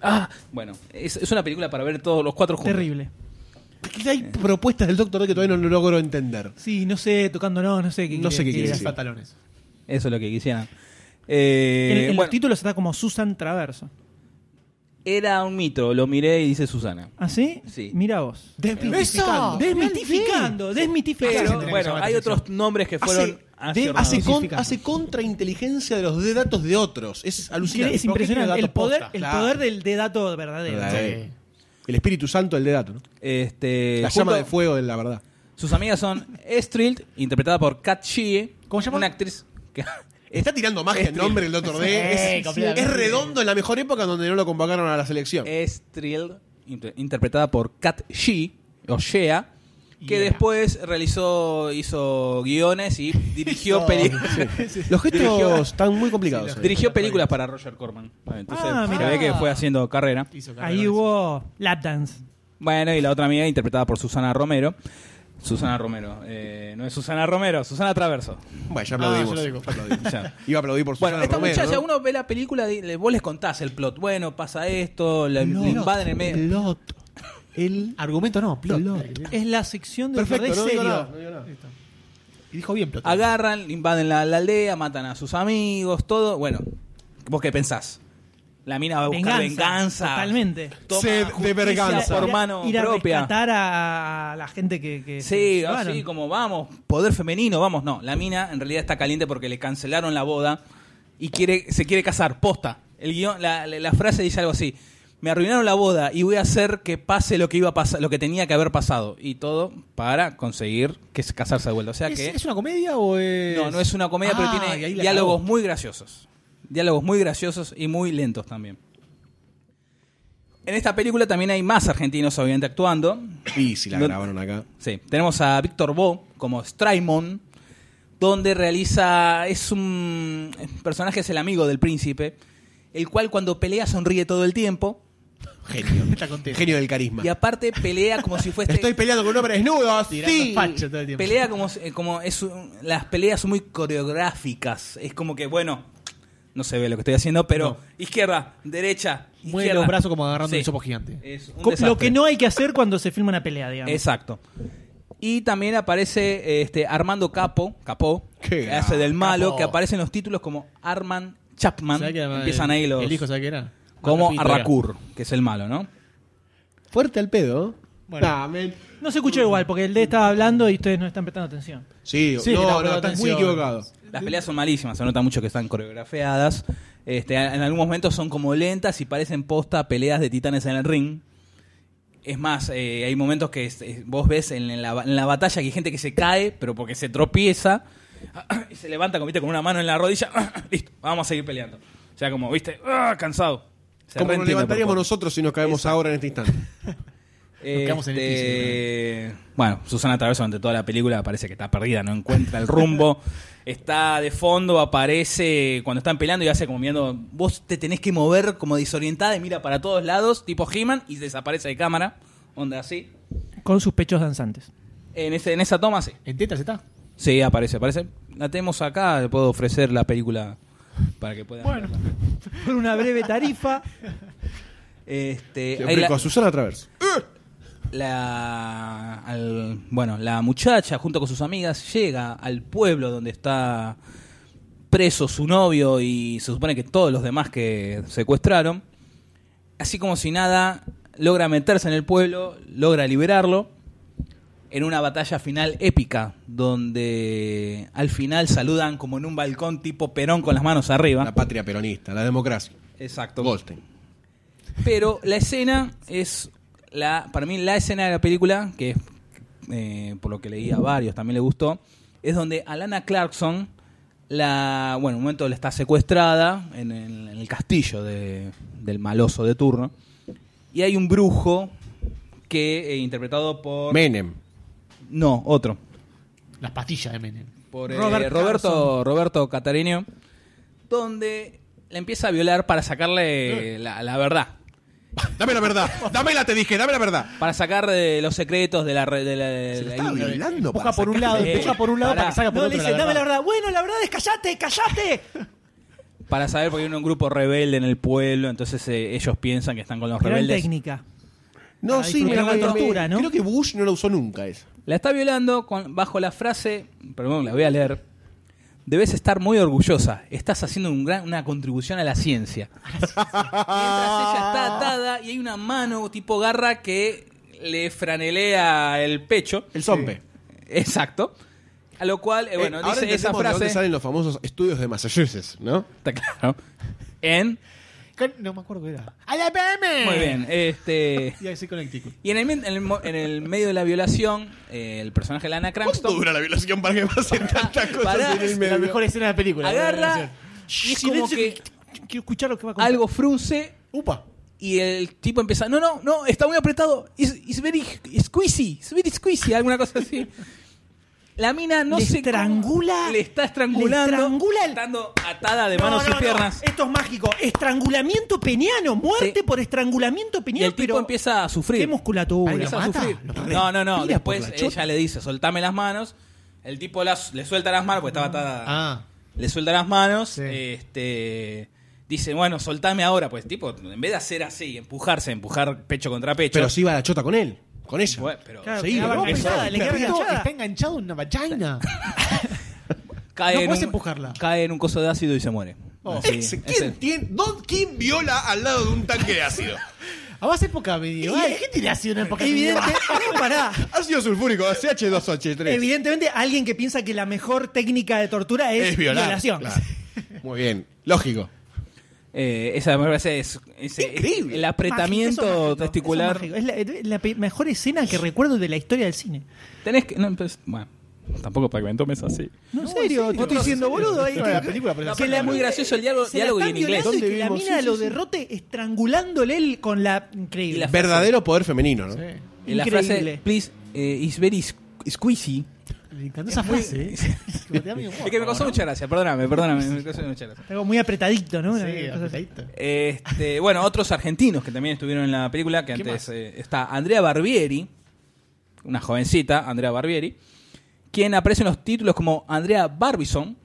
Ah, bueno, es, es una película para ver todos los cuatro juntos. Terrible. Hay propuestas del Doctor D que todavía no logro entender. Sí, no sé, tocando no, no sé qué No sé qué quiere Los decir. pantalones. Eso es lo que quisieran. Eh, En, en bueno, los títulos está como Susan Traverso. Era un mito, lo miré y dice Susana. ¿Ah, sí? Sí. Mira vos. Desmitificando. Desmitificando, desmitificando. Pero bueno, hay otros nombres que fueron Hace, de- hace, con- hace contrainteligencia de los de datos de otros. Es alucinante. es impresionante. El poder, posta? el Claro. poder del de dato verdadero. Verdad. Sí. El Espíritu Santo del de dato, ¿no? Este, La llama de fuego de la verdad. Sus amigas son Estrild, interpretada por Kat Shee. ¿Cómo se llama? Una actriz que Está tirando magia en Estril. nombre el Doctor D. Sí, es, es redondo en la mejor época donde no lo convocaron a la selección. Estrild, inter- interpretada por Kat Shee, o Shea, que Yeah. después realizó, hizo guiones y dirigió, peli- Los gestos Dirigió- están muy complicados. Sí, eh. dirigió películas para Roger Corman. Entonces Ah, se mirá. ve que fue haciendo carrera. Hizo carrera Ahí con hubo lap dance. Bueno, y la otra amiga interpretada por Susana Romero. Susana Romero, eh, no es Susana Romero, Susana Traverso. Bueno, ya Ah, aplaudimos. yo lo digo. Ya aplaudimos. Ya. Iba a aplaudir por Bueno, Susana esta Romero, muchacha, ¿no? uno ve la película, y le- vos les contás el plot. Bueno, pasa esto, le, le invaden el medio. Plot. El Argumento no, plot. Es la sección de Perfecto, no digo serio. nada, no digo nada. Y dijo bien plot. Agarran, invaden la, la aldea, matan a sus amigos, todo. Bueno, ¿vos qué pensás? La mina va a buscar venganza. Totalmente. Toma Sed de venganza. por Ir a- mano ir a propia. rescatar a, la gente que, que se Sí, llevaron. así como vamos, poder femenino, vamos. No, la mina en realidad está caliente porque le cancelaron la boda y quiere se quiere casar, posta. El guion, la, la- la frase dice algo así. Me arruinaron la boda y voy a hacer que pase lo que iba a pasar, lo que tenía que haber pasado. Y todo para conseguir que se casarse de vuelta. O sea ¿Es, que. es una comedia o es.? No, no es una comedia, pero Ah, tiene diálogos muy graciosos. Diálogos muy graciosos y muy lentos también. En esta película también hay más argentinos, obviamente, actuando. Y si la grabaron acá. Sí, tenemos a Víctor Bo como Strymon, donde realiza. Es un personaje, es el amigo del príncipe, el cual cuando pelea sonríe todo el tiempo. Genio. Está contento. Genio del carisma. Y aparte pelea como si fuese. Estoy peleando con un hombre desnudo. Tirando Sí. facho todo el tiempo. Pelea como, si- como es un- las peleas son muy coreográficas. Es como que, bueno, no se ve lo que estoy haciendo, pero No. izquierda, derecha, Mueve izquierda. los brazos como agarrando Sí. un sopo gigante. Es un Co- Lo desastre. que no hay que hacer cuando se filma una pelea, digamos. Exacto. Y también aparece este Armando Capo, Capó, Qué que hace del malo, Capó. que aparece en los títulos como Arman Chapman. ¿Sabés que Empiezan ahí los. El hijo, ¿sabes qué era? como Arracur, que es el malo, ¿no? Fuerte al pedo. Bueno. Nah, men. No se escuchó igual, porque el D estaba hablando y ustedes no están prestando atención. Sí, Sí, no, muy atención. equivocado. Las peleas son malísimas, se nota mucho que están coreografiadas. Este, en algunos momentos son como lentas y parecen posta peleas de titanes en el ring. Es más, eh, hay momentos que es- es- vos ves en la, en la batalla que hay gente que se cae, pero porque se tropieza. y se levanta como, ¿viste? con una mano en la rodilla, listo, vamos a seguir peleando. O sea, como, viste, ¡ah! cansado. Se Como nos levantaríamos nosotros si nos caemos ahora en este instante. quedamos en el Este, Bueno, Susana Traverso durante toda la película parece que está perdida, no encuentra el rumbo. Está de fondo, aparece cuando están peleando y hace como viendo. Vos te tenés que mover como desorientada y mira para todos lados, tipo He-Man, y desaparece de cámara. Onda así. Con sus pechos danzantes. En, ese, en esa toma, sí. ¿En tetas está? Sí, aparece, aparece. La tenemos acá, le puedo ofrecer la película para que puedan. Bueno. verla. Por una breve tarifa. Este, la- explico a Susana Travers. La al- bueno la muchacha junto con sus amigas llega al pueblo donde está preso su novio y se supone que todos los demás que secuestraron así como si nada logra meterse en el pueblo logra liberarlo en una batalla final épica donde al final saludan como en un balcón tipo Perón con las manos arriba La patria peronista, la democracia. exacto Goldstein. pero la escena es la para mí la escena de la película que es, eh, por lo que leí a varios también le gustó es donde Alana Clarkson la bueno en un momento le está secuestrada en el, en el castillo de- del maloso de turno y hay un brujo que eh, interpretado por Menem. no otro Las pastillas de Menem. por eh, Robert Roberto. Roberto Catarinio donde la empieza a violar para sacarle la- la verdad Dame la verdad. Dámela, te dije, dame la verdad. para sacar de los secretos de la re- de la, de la Estaba índole. violando Empuja para por un lado, Eh, empuja por un lado pará. para que salga por No, otro. le dice, dame la verdad. Bueno, la verdad es callate, callate. para saber porque hay un grupo rebelde en el pueblo entonces eh, ellos piensan que están con los Gran rebeldes técnica. No, Para sí, me, disfrutar la me- tortura, ¿no? Creo que Bush no la usó nunca esa. la está violando con, bajo la frase perdón la voy a leer debes estar muy orgullosa. Estás haciendo un gran- una contribución a la ciencia. Mientras ella está atada y hay una mano tipo garra que le franelea el pecho. El zompe. exacto. A lo cual eh, bueno Eh, ahora dice esa entendemos de dónde frase. salen los famosos estudios de Massachusetts, ¿no? está claro. En No me acuerdo qué era. ¡A la PM! muy bien este Y ahí sí Connecticut. Y en el, men- en el mo- en el medio de la violación, eh, el personaje de Lana ¿Cuánto Cranston dura la violación para que pasen tantas cosas Pará, en el La medio? mejor escena de la película. la agarra y es como que Quiero escuchar lo que va a contar. algo frunce Upa. y el tipo empieza, no, no, no, está muy apretado, it's, it's very squeezy, it's very squeezy, alguna cosa así. La mina no Le se estrangula- le está estrangulando, le estrangula el- estando atada de No, manos no, y no. piernas. Esto es mágico. Estrangulamiento peniano. Muerte Sí. por estrangulamiento Y peniano. el tipo pero empieza a sufrir. Qué musculatura. Empieza a sufrir. ¿Lo No, no, no. Después ella le dice, soltame las manos. El tipo las- le suelta las manos porque estaba atada. Ah. le suelta las manos, Sí. este dice, bueno, soltame ahora, pues tipo, en vez de hacer así, empujarse, empujar pecho contra pecho. Pero si iba la chota con él, con ella. Bueno, pero Claro, Sí, quedaba no, pero- le quedaba Perrito enganchada. está enganchado en una vagina. cae, no en un, empujarla. cae en un coso de ácido y se muere. Oh. Así, Ex- ese- ¿Quién, tiene- dónde- quién viola al lado de un tanque de ácido? A más época medieval. ¿Qué tiene así una época Evidente, medieval? pará. Ácido sulfúrico, CH2H3. Evidentemente, alguien que piensa que la mejor técnica de tortura es, es violar. violación. claro. Muy bien, lógico. Eh, esa me parece es, es- Increíble. el Mágico, apretamiento es mágico, testicular. es mágico. Es la, la mejor escena que recuerdo de la historia del cine. Tenés que no, pues, bueno, tampoco para que me tomes así. No, en serio, te estoy diciendo boludo. ahí No, que- la película, pero Que la- muy gracioso el diálogo, diálogo en inglés. que la ¿Dónde mina vimos? lo Sí, sí, sí. derrote estrangulándole él con la increíble. La- Verdadero poder femenino, ¿no? Sí. Y la Increíble. frase, please, eh, it's very squ- squeezy. Me encantó esa frase. ¿eh? Es que me causó mucha gracia, perdóname, perdóname, me causó mucha gracia. Algo muy apretadito, ¿no? Este, bueno, otros argentinos que también estuvieron en la película, que ¿Qué antes eh, está Andrea Barbieri, una jovencita, Andrea Barbieri, quien aparece en los títulos como Andrea Barbison,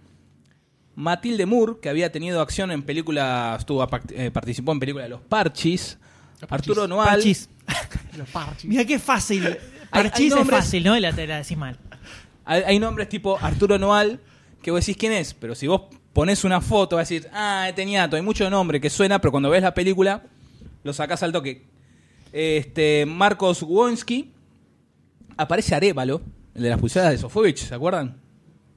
Matilde Moore, que había tenido acción en películas, estuvo, eh, participó en películas de Los Parchis, Arturo Noal, Parchís. Los parchis. Mira qué fácil. Hay- hay es nombres- fácil, ¿no? Y la, te la decís mal. Hay, nombres tipo Arturo Noal, que vos decís quién es, pero si vos pones una foto vas a decir, ah, Teniato, hay mucho nombre que suena, pero cuando ves la película lo sacás al toque. Este, Marcos Wonsky, aparece Arevalo, el de las pulsadas de Sofovich, ¿se acuerdan?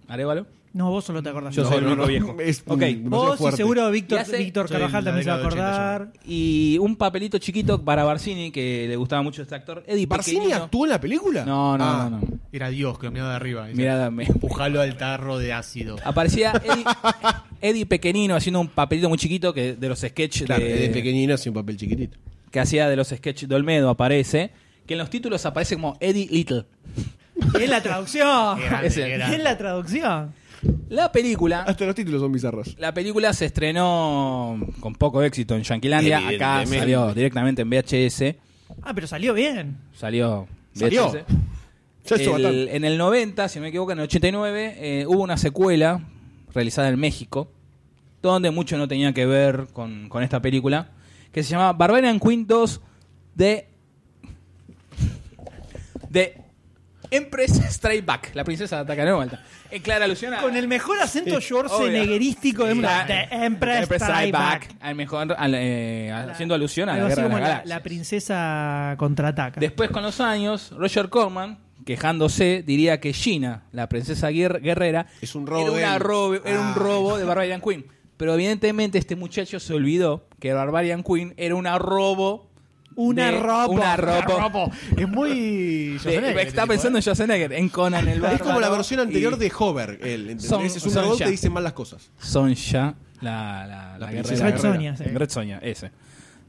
Arevalo. No, vos solo te acordás. Yo No, soy el no, único no, viejo. es Ok. Vos y seguro Víctor, hace- Víctor Soy Carvajal la también se va a década del 80 acordar. Y un papelito chiquito para Barcini, que le gustaba mucho este actor. Eddie ¿Barcini actuó en la película? No, no, Ah. no, no. Era Dios que lo miraba de arriba. Dice, Mirá, me- Empujalo al tarro de ácido. Aparecía Eddie, Eddie Pequeñino haciendo un papelito muy chiquito que de los sketches Claro, de, de pequeñino hacía un papel chiquitito. que hacía de los sketches de Olmedo aparece, que en los títulos aparece como Eddie Little. Es la traducción. Grande. Es la traducción. La película, Hasta los títulos son bizarros. la película se estrenó con poco éxito en Yanquilandia, acá salió directamente en VHS, Ah, pero salió bien. salió Salió. VHS. Ya hizo El- en el 90, si no me equivoco, en el 89, eh, hubo una secuela realizada en México, donde mucho no tenía que ver con, con esta película, que se llamaba Barbarian Queen 2 de... de Empress Strike Back, la princesa ataca de vuelta. En clara alusión a... Con el mejor acento schwarzeneggerístico de Sí, una. la- The Empress Empress Strike Strike Back. Back, al mejor, al, eh, haciendo alusión a la guerra de las la, la princesa contraataca. Después, con los años, Roger Corman, quejándose, diría que Gina, la princesa guer- guerrera, Es un robo era, de una él. robo- era un robo de Barbarian Queen. Pero evidentemente este muchacho se olvidó que Barbarian Queen era una robo. Una de- robo. Una. Ropo. Es muy. Schwarzenegger, está este pensando en Schwarzenegger, en Conan el Es como la Bárbaro versión anterior y de Hover. Él, ¿entendés? Son- es un son robot ya. que dice mal las cosas. Sonja, la, la, la guerrera. Red Sonja, sí. Red ese.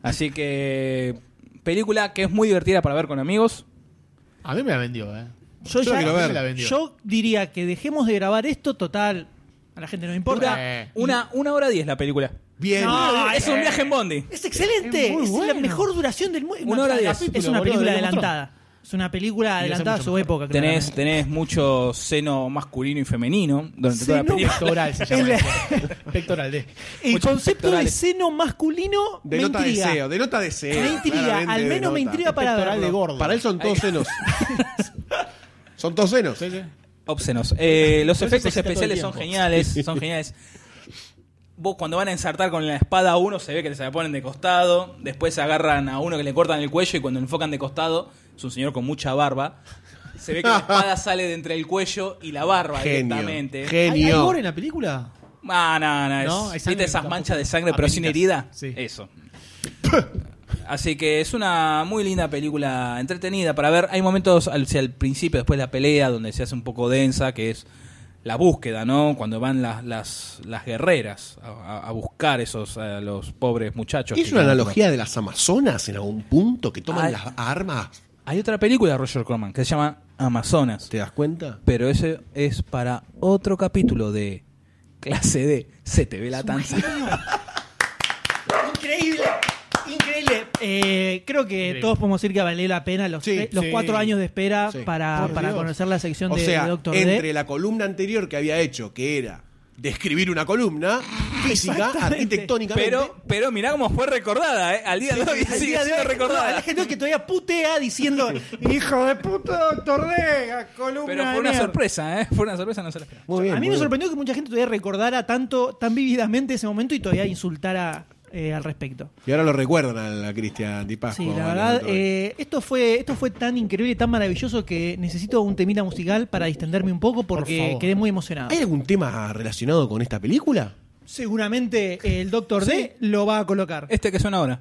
Así que, película que es muy divertida para ver con amigos. ¿eh? A mí me la vendió, ¿eh? Yo, Yo ya- la quiero ver. Me la vendió. yo diría que dejemos de grabar esto, total. A la gente no le importa. Eh. una, una hora diez la película. Bien. No, es un viaje en Bondi. Es excelente. Es muy Es, la mejor duración del mundo. Una hora diez. Es una película adelantada. Es una película adelantada a su mejor. época. Tenés, tenés mucho seno masculino y femenino durante toda la película. Pectoral se llama. El-. Pectoral de. El muchos concepto de seno masculino me Denota intriga. deseo, denota deseo. Me intriga, al menos me intriga para Pectoral verlo. de gordo. Para él son todos senos. son todos senos. Sí, sí. Obscenos. Eh, los efectos especiales son geniales, son geniales. Vos cuando van a ensartar con la espada a uno se ve que se la ponen de costado, después se agarran a uno que le cortan el cuello y cuando enfocan de costado, es un señor con mucha barba, se ve que la espada sale de entre el cuello y la barba Genio. directamente. ¿Hay, hay Genio. gore en la película? Ah, no, no, es- No, hay sangre, ¿Viste esas tampoco. manchas de sangre pero sin Apenitas. herida? Sí. Eso. Así que es una muy linda película entretenida para ver. Hay momentos al, si al principio, después de la pelea, donde se hace un poco densa, que es la búsqueda, ¿no? Cuando van las, las, las guerreras a, buscar esos a los pobres muchachos. ¿Es una analogía de las Amazonas en algún punto que toman las armas? Hay otra película de Roger Corman que se llama Amazonas. ¿Te das cuenta? Pero ese es para otro capítulo de Clase D. Se te ve la tanza. Increíble. Eh, creo que Increíble. todos podemos decir que valió la pena los, Sí, sí. cuatro años de espera Sí. para, para conocer la sección O de, sea, de Doctor entre D. la columna anterior que había hecho, que era describir una columna física, arquitectónicamente. Pero, pero mirá cómo fue recordada, ¿eh? Al día de hoy Al sigue día de siendo hoy, recordada. gente que todavía putea diciendo hijo de puta Doctor D, columna Pero fue una mierda". sorpresa, ¿eh? Fue una sorpresa, no se la esperaba. Muy bien, a mí me bien. sorprendió que mucha gente todavía recordara tanto, tan vívidamente ese momento y todavía insultara eh, al respecto. Y ahora lo recuerdan a la Cristian Di Pascua. Sí, la verdad, eh, esto fue esto fue tan increíble, tan maravilloso que necesito un temita musical para distenderme un poco porque quedé muy emocionado. ¿Hay algún tema relacionado con esta película? Seguramente el Doctor D lo va a colocar. Este que suena ahora.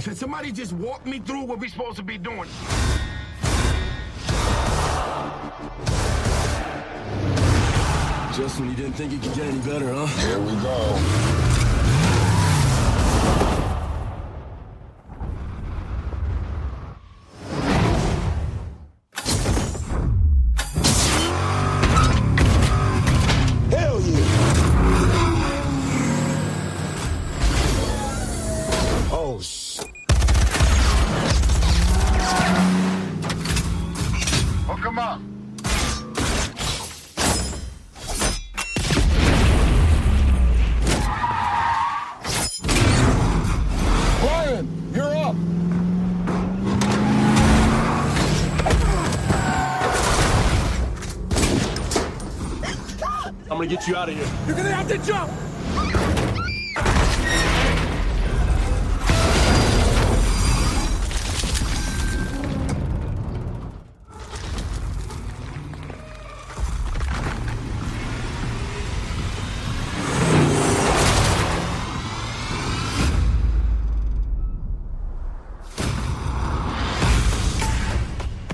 Can somebody just walk me through what we're supposed to be doing? Just when you didn't think it could get any better, huh? Here we go. To jump!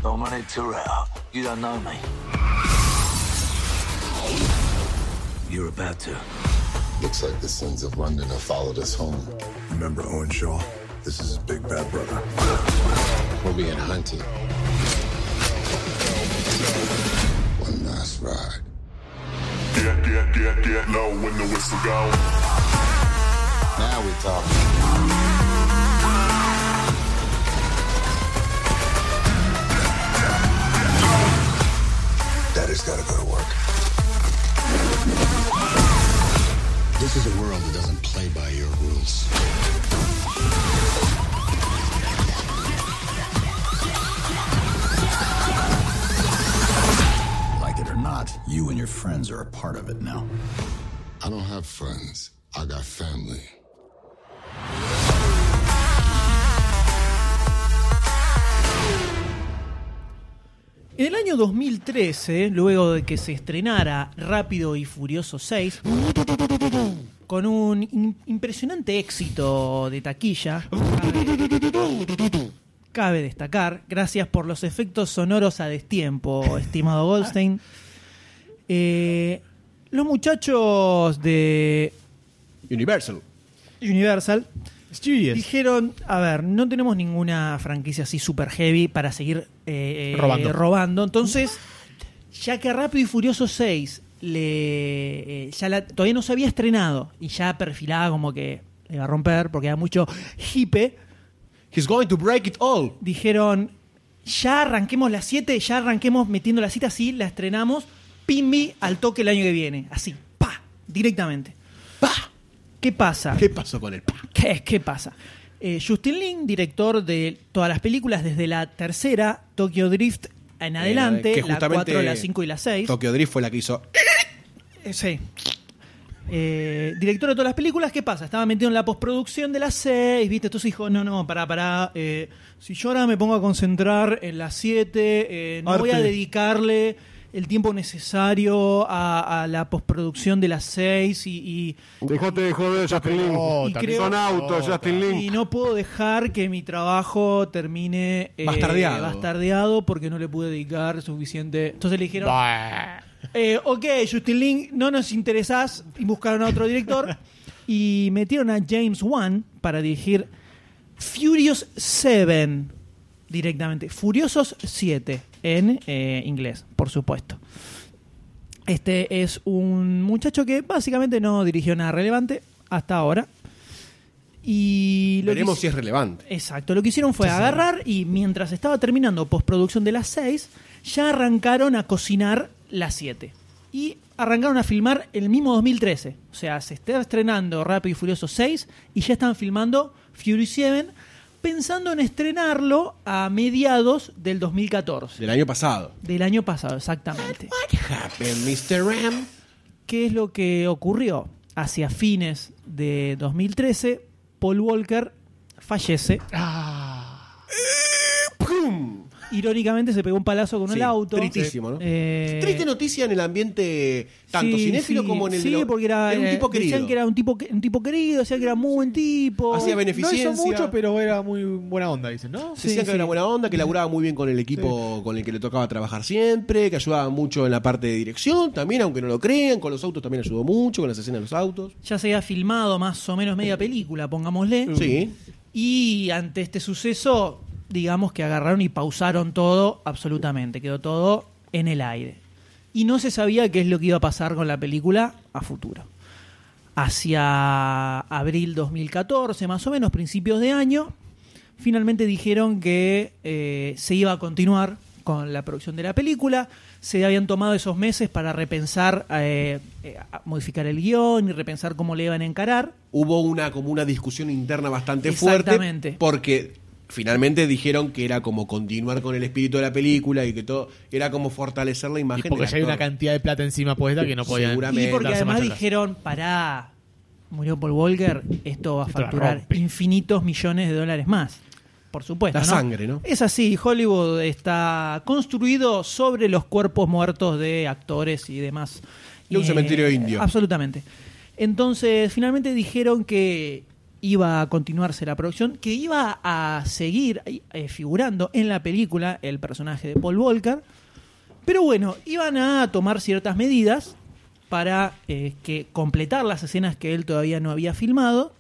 Dominic Terrell, you don't know me. About to. Looks like the sins of London have followed us home. Remember Owen Shaw? This is his big bad brother. We're being hunted. One last ride. Get, get, get, get low when the whistle go. Now we're talking. Daddy's gotta go to work. This is a world that doesn't play by your rules. Like it or not, you and your friends are a part of it now. I don't have friends. I got family. En el año 2013, luego de que se estrenara Rápido y Furioso 6, con un im- impresionante éxito de taquilla, cabe, cabe destacar, gracias por los efectos sonoros a destiempo, estimado Goldstein, eh, los muchachos de Universal. Universal Studios. dijeron, a ver, no tenemos ninguna franquicia así super heavy para seguir eh, eh, Robando. robando. Entonces, ya que Rápido y Furioso 6 le, eh, ya la- todavía no se había estrenado y ya perfilaba como que le iba a romper porque era mucho hipe, He's going to break it all. dijeron, ya arranquemos las 7, ya arranquemos metiendo la cita así, la estrenamos, pimbi al toque el año que viene, así, pa, directamente. ¡Pah! ¿Qué pasa? ¿Qué pasó con el pa? ¿Qué, qué pasa? Eh, Justin Lin, director de todas las películas, desde la tercera, Tokyo Drift en adelante, Eh, la justamente 4, la 5 y la 6. Tokyo Drift fue la que hizo. Eh, sí. Eh, director de todas las películas, ¿qué pasa? Estaba metido en la postproducción de las 6, ¿viste? Entonces dijo, no, no, pará, pará. eh, si yo ahora me pongo a concentrar en las 7, eh, no voy a Arte. dedicarle el tiempo necesario a, a la postproducción de las 6 y, y- Dejate de joder, Justin Lin. y creo- Son autos, Justin Lin. y no puedo dejar que mi trabajo termine eh, Bastardeado. bastardeado porque no le pude dedicar suficiente. Entonces le dijeron, eh, ok, Justin Lin, no nos interesás. Y buscaron a otro director y metieron a James Wan para dirigir Furious 7 directamente. Furiosos 7 en eh, inglés, por supuesto. Este es un muchacho que básicamente no dirigió nada relevante hasta ahora. Y lo que Veremos hizo- si es relevante. Exacto, lo que hicieron fue agarrar y mientras estaba terminando postproducción de las 6, ya arrancaron a cocinar las 7. Y arrancaron a filmar el mismo 2013. O sea, se está estrenando Rápido y Furioso 6 y ya están filmando Fury 7, pensando en estrenarlo a mediados del 2014. Del año pasado. Del año pasado, exactamente. Happened, Mr. Ram. ¿Qué es lo que ocurrió? Hacia fines de 2013, Paul Walker fallece. ¡Pum! Irónicamente se pegó un palazo con Sí, el auto. tristísimo, ¿no? Eh, Triste noticia en el ambiente tanto sí, cinéfilo sí, como en el Sí, porque era, un eh, tipo querido. Decían que era un tipo, un tipo querido, decían que era muy buen tipo. Hacía No beneficencia. hizo mucho, pero era muy buena onda, dicen, ¿no? Sí, Decían que era buena onda, que laburaba muy bien con el equipo con el que le tocaba trabajar siempre, que ayudaba mucho en la parte de dirección también, aunque no lo crean, con los autos también ayudó mucho, con las escenas de los autos. Ya se había filmado más o menos media película, pongámosle. Sí. Y ante este suceso, digamos que agarraron y pausaron todo absolutamente. Quedó todo en el aire. Y no se sabía qué es lo que iba a pasar con la película a futuro. Hacia abril 2014, más o menos, principios de año, finalmente dijeron que eh, se iba a continuar con la producción de la película. Se habían tomado esos meses para repensar, eh, eh, modificar el guion y repensar cómo le iban a encarar. Hubo una como una discusión interna bastante fuerte Exactamente. porque finalmente dijeron que era como continuar con el espíritu de la película y que todo era como fortalecer la Y imagen porque del ya hay una cantidad de plata encima puesta que no podían. Seguramente. Y porque darse además marcha atrás. dijeron, pará, murió Paul Walker, esto va a Esto la facturar rompe. infinitos millones de dólares más. Por supuesto. La ¿no? sangre, ¿no? Es así, Hollywood está construido sobre los cuerpos muertos de actores y demás. De un Eh, cementerio indio. Absolutamente. Entonces, finalmente dijeron que iba a continuarse la producción, que iba a seguir eh, figurando en la película el personaje de Paul Walker, pero bueno, iban a tomar ciertas medidas para eh, que completar las escenas que él todavía no había filmado.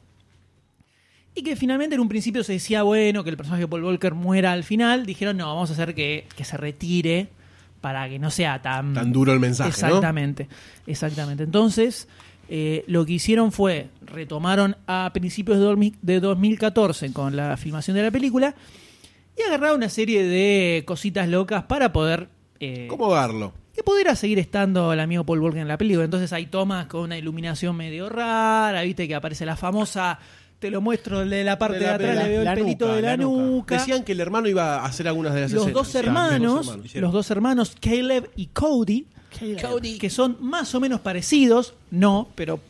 Y que finalmente en un principio se decía, bueno, que el personaje de Paul Walker muera al final. Dijeron, no, vamos a hacer que, que se retire para que no sea tan... Tan duro el mensaje, ¿no? Exactamente, exactamente. Entonces, eh, lo que hicieron fue, retomaron a principios de, dormi- de 2014 con la filmación de la película y agarraron una serie de cositas locas para poder... eh, ¿Cómo darlo? que pudiera seguir estando el amigo Paul Walker en la película. Entonces hay tomas con una iluminación medio rara, viste que aparece la famosa, te lo muestro de la parte de, atrás, de la- le veo el pelito nuca, de la, la nuca. nuca. Decían que el hermano iba a hacer algunas de las los escenas. dos Sí, hermanos, los dos los dos hermanos, Caleb y Cody, que son más o menos parecidos, no, pero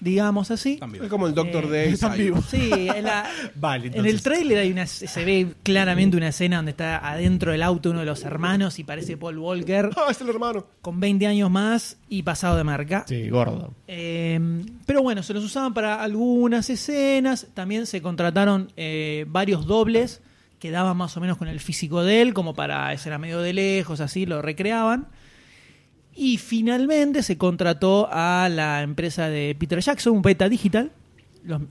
digamos así. Es como el Doctor Eh, están vivos. Sí, en, la- Vale, en el tráiler hay una, se ve claramente una escena donde está adentro del auto uno de los hermanos y parece Paul Walker Ah, es el hermano. con 20 años más y pasado de marca. Sí, gordo. Eh, pero bueno, se los usaban para algunas escenas. También se contrataron eh, varios dobles que daban más o menos con el físico de él, como para escena medio de lejos, así lo recreaban. Y finalmente se contrató a la empresa de Peter Jackson, Beta Digital. Los-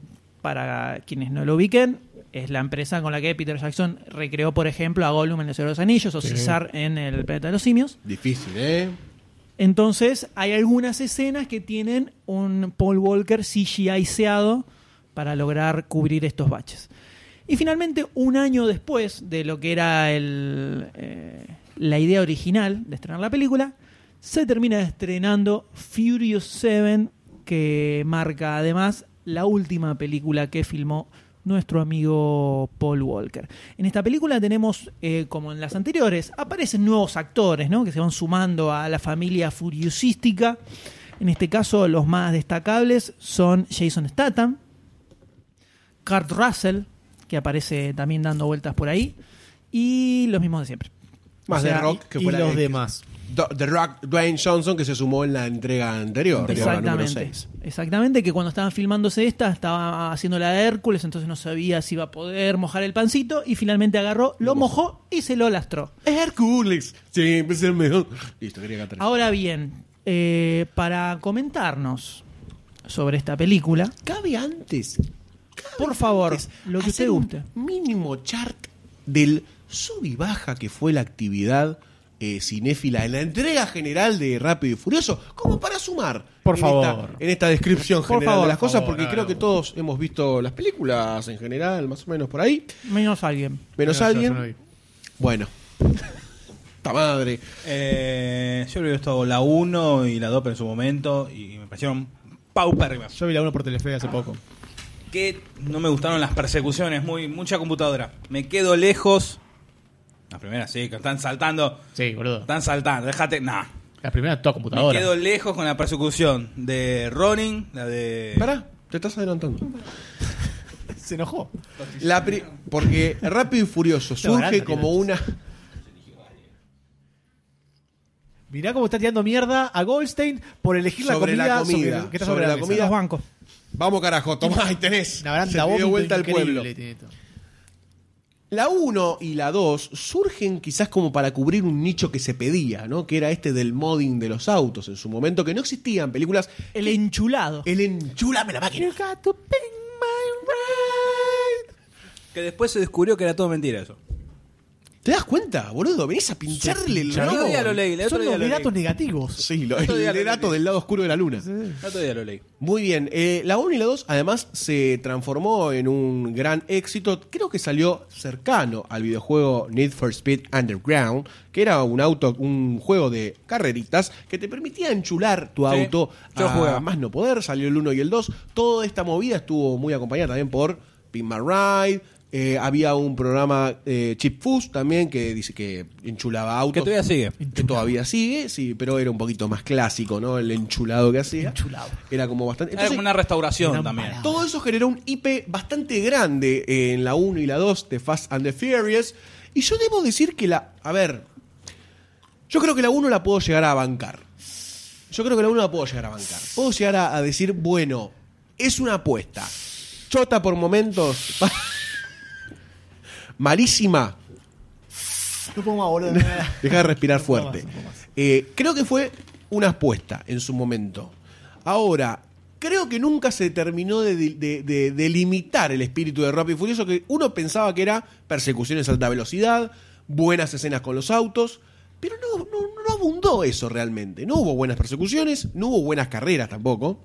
para quienes no lo ubiquen, es la empresa con la que Peter Jackson recreó, por ejemplo, a Gollum en El Señor de los Anillos o César en El Planeta de los Simios. Difícil, ¿eh? Entonces, hay algunas escenas que tienen un Paul Walker CGI-seado para lograr cubrir estos baches. Y finalmente, un año después de lo que era el, eh, la idea original de estrenar la película, se termina estrenando Furious 7, que marca además la última película que filmó nuestro amigo Paul Walker. En esta película tenemos, eh, como en las anteriores, aparecen nuevos actores, ¿no? Que se van sumando a la familia furiosística. En este caso, los más destacables son Jason Statham, Kurt Russell, que aparece también dando vueltas por ahí, y los mismos de siempre. Más O sea, de Rock, que y los demás. The Rock, Dwayne Johnson, que se sumó en la entrega anterior, Exactamente. 6. Exactamente, que cuando estaban filmándose esta, estaba haciendo la de Hércules, entonces no sabía si iba a poder mojar el pancito, y finalmente agarró, lo mojó y se lo lastró. Hércules. Siempre es el mejor. Listo, quería cantar. Ahora bien, eh, para comentarnos sobre esta película, Cabe antes. Por favor, lo que hacer usted un guste. mínimo chart del sub y baja que fue la actividad eh, cinéfila en la entrega general de Rápido y Furioso, como para sumar Por en favor. esta, en esta descripción Por general favor, de las por cosas, favor, porque claro. creo que todos hemos visto las películas en general, más o menos por ahí, Menos alguien. menos alguien. yo no vi. Bueno, esta madre. Eh, yo había visto la 1 y la 2 pero en su momento y me parecieron paupérrimas. Yo vi la 1 por Telefe hace poco. Que no me gustaron las persecuciones, muy mucha computadora. Me quedo lejos. Las primeras sí, que están saltando. Sí, boludo. Están saltando, déjate. Nah. La primera toda Me computadora. quedo lejos con la persecución de Ronin, la de. Pará, te estás adelantando. Se enojó. La pri- porque Rápido y Furioso surge como una. Mirá cómo está tirando mierda a Goldstein por elegir la Sobre comida, la comida, sobre, que está sobre sobre, la mesa. comida. Los bancos. Vamos, carajo, tomá, ahí tenés. Una Se te dio vómito vuelta al increíble pueblo. tiene esto. La 1 y la 2 surgen quizás como para cubrir un nicho que se pedía, ¿no? Que era este del modding de los autos en su momento, que no existían películas. El enchulado. El enchulame la máquina. Que después se descubrió que era todo mentira eso. ¿Te das cuenta, boludo? Venís a pincharle el otro día lo leí, el otro Son día los lo leí. datos negativos. Sí, lo, Otro día el lo dato leí. del lado oscuro de la luna. El otro día lo leí. Muy bien, eh, la 1 y la 2 además se transformó en un gran éxito, creo que salió cercano al videojuego Need for Speed Underground, que era un auto, un juego de carreritas que te permitía enchular tu auto yo a jugaba. más no poder, salió el 1 y el 2, toda esta movida estuvo muy acompañada también por Pin My Ride, eh, había un programa eh, Chip Fus también que dice que enchulaba autos. Que todavía sigue. Que todavía sigue, sí, pero era un poquito más clásico, ¿no? El enchulado que hacía. Enchulado. Era como bastante. Era como una restauración también. todo eso generó un IP bastante grande en la 1 y la 2 de Fast and the Furious. Y yo debo decir que la. A ver. Yo creo que la 1 la puedo llegar a bancar. Yo creo que la 1 la puedo llegar a bancar. Puedo llegar a, a decir, bueno, es una apuesta. Chota por momentos. Malísima. No puedo más, boludo. Deja de respirar No fuerte. más, no puedo más. Eh, creo que fue una apuesta en su momento. Ahora, creo que nunca se terminó de, de- de- de limitar el espíritu de Rápido y Furioso, que uno pensaba que era persecuciones a alta velocidad, buenas escenas con los autos, pero no, no, no abundó eso realmente. No hubo buenas persecuciones, no hubo buenas carreras tampoco.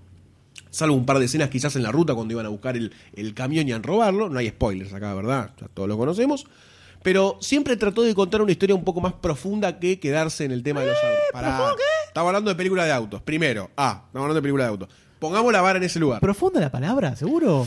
Salvo un par de escenas quizás en la ruta cuando iban a buscar el, el camión y a robarlo. No hay spoilers acá, ¿verdad? Ya todos lo conocemos. Pero siempre trató de contar una historia un poco más profunda que quedarse en el tema de los autos. Pará. Estamos hablando de película de autos. Primero, ah, estamos hablando de película de autos. Pongamos la vara en ese lugar. ¿Profunda la palabra? ¿Seguro?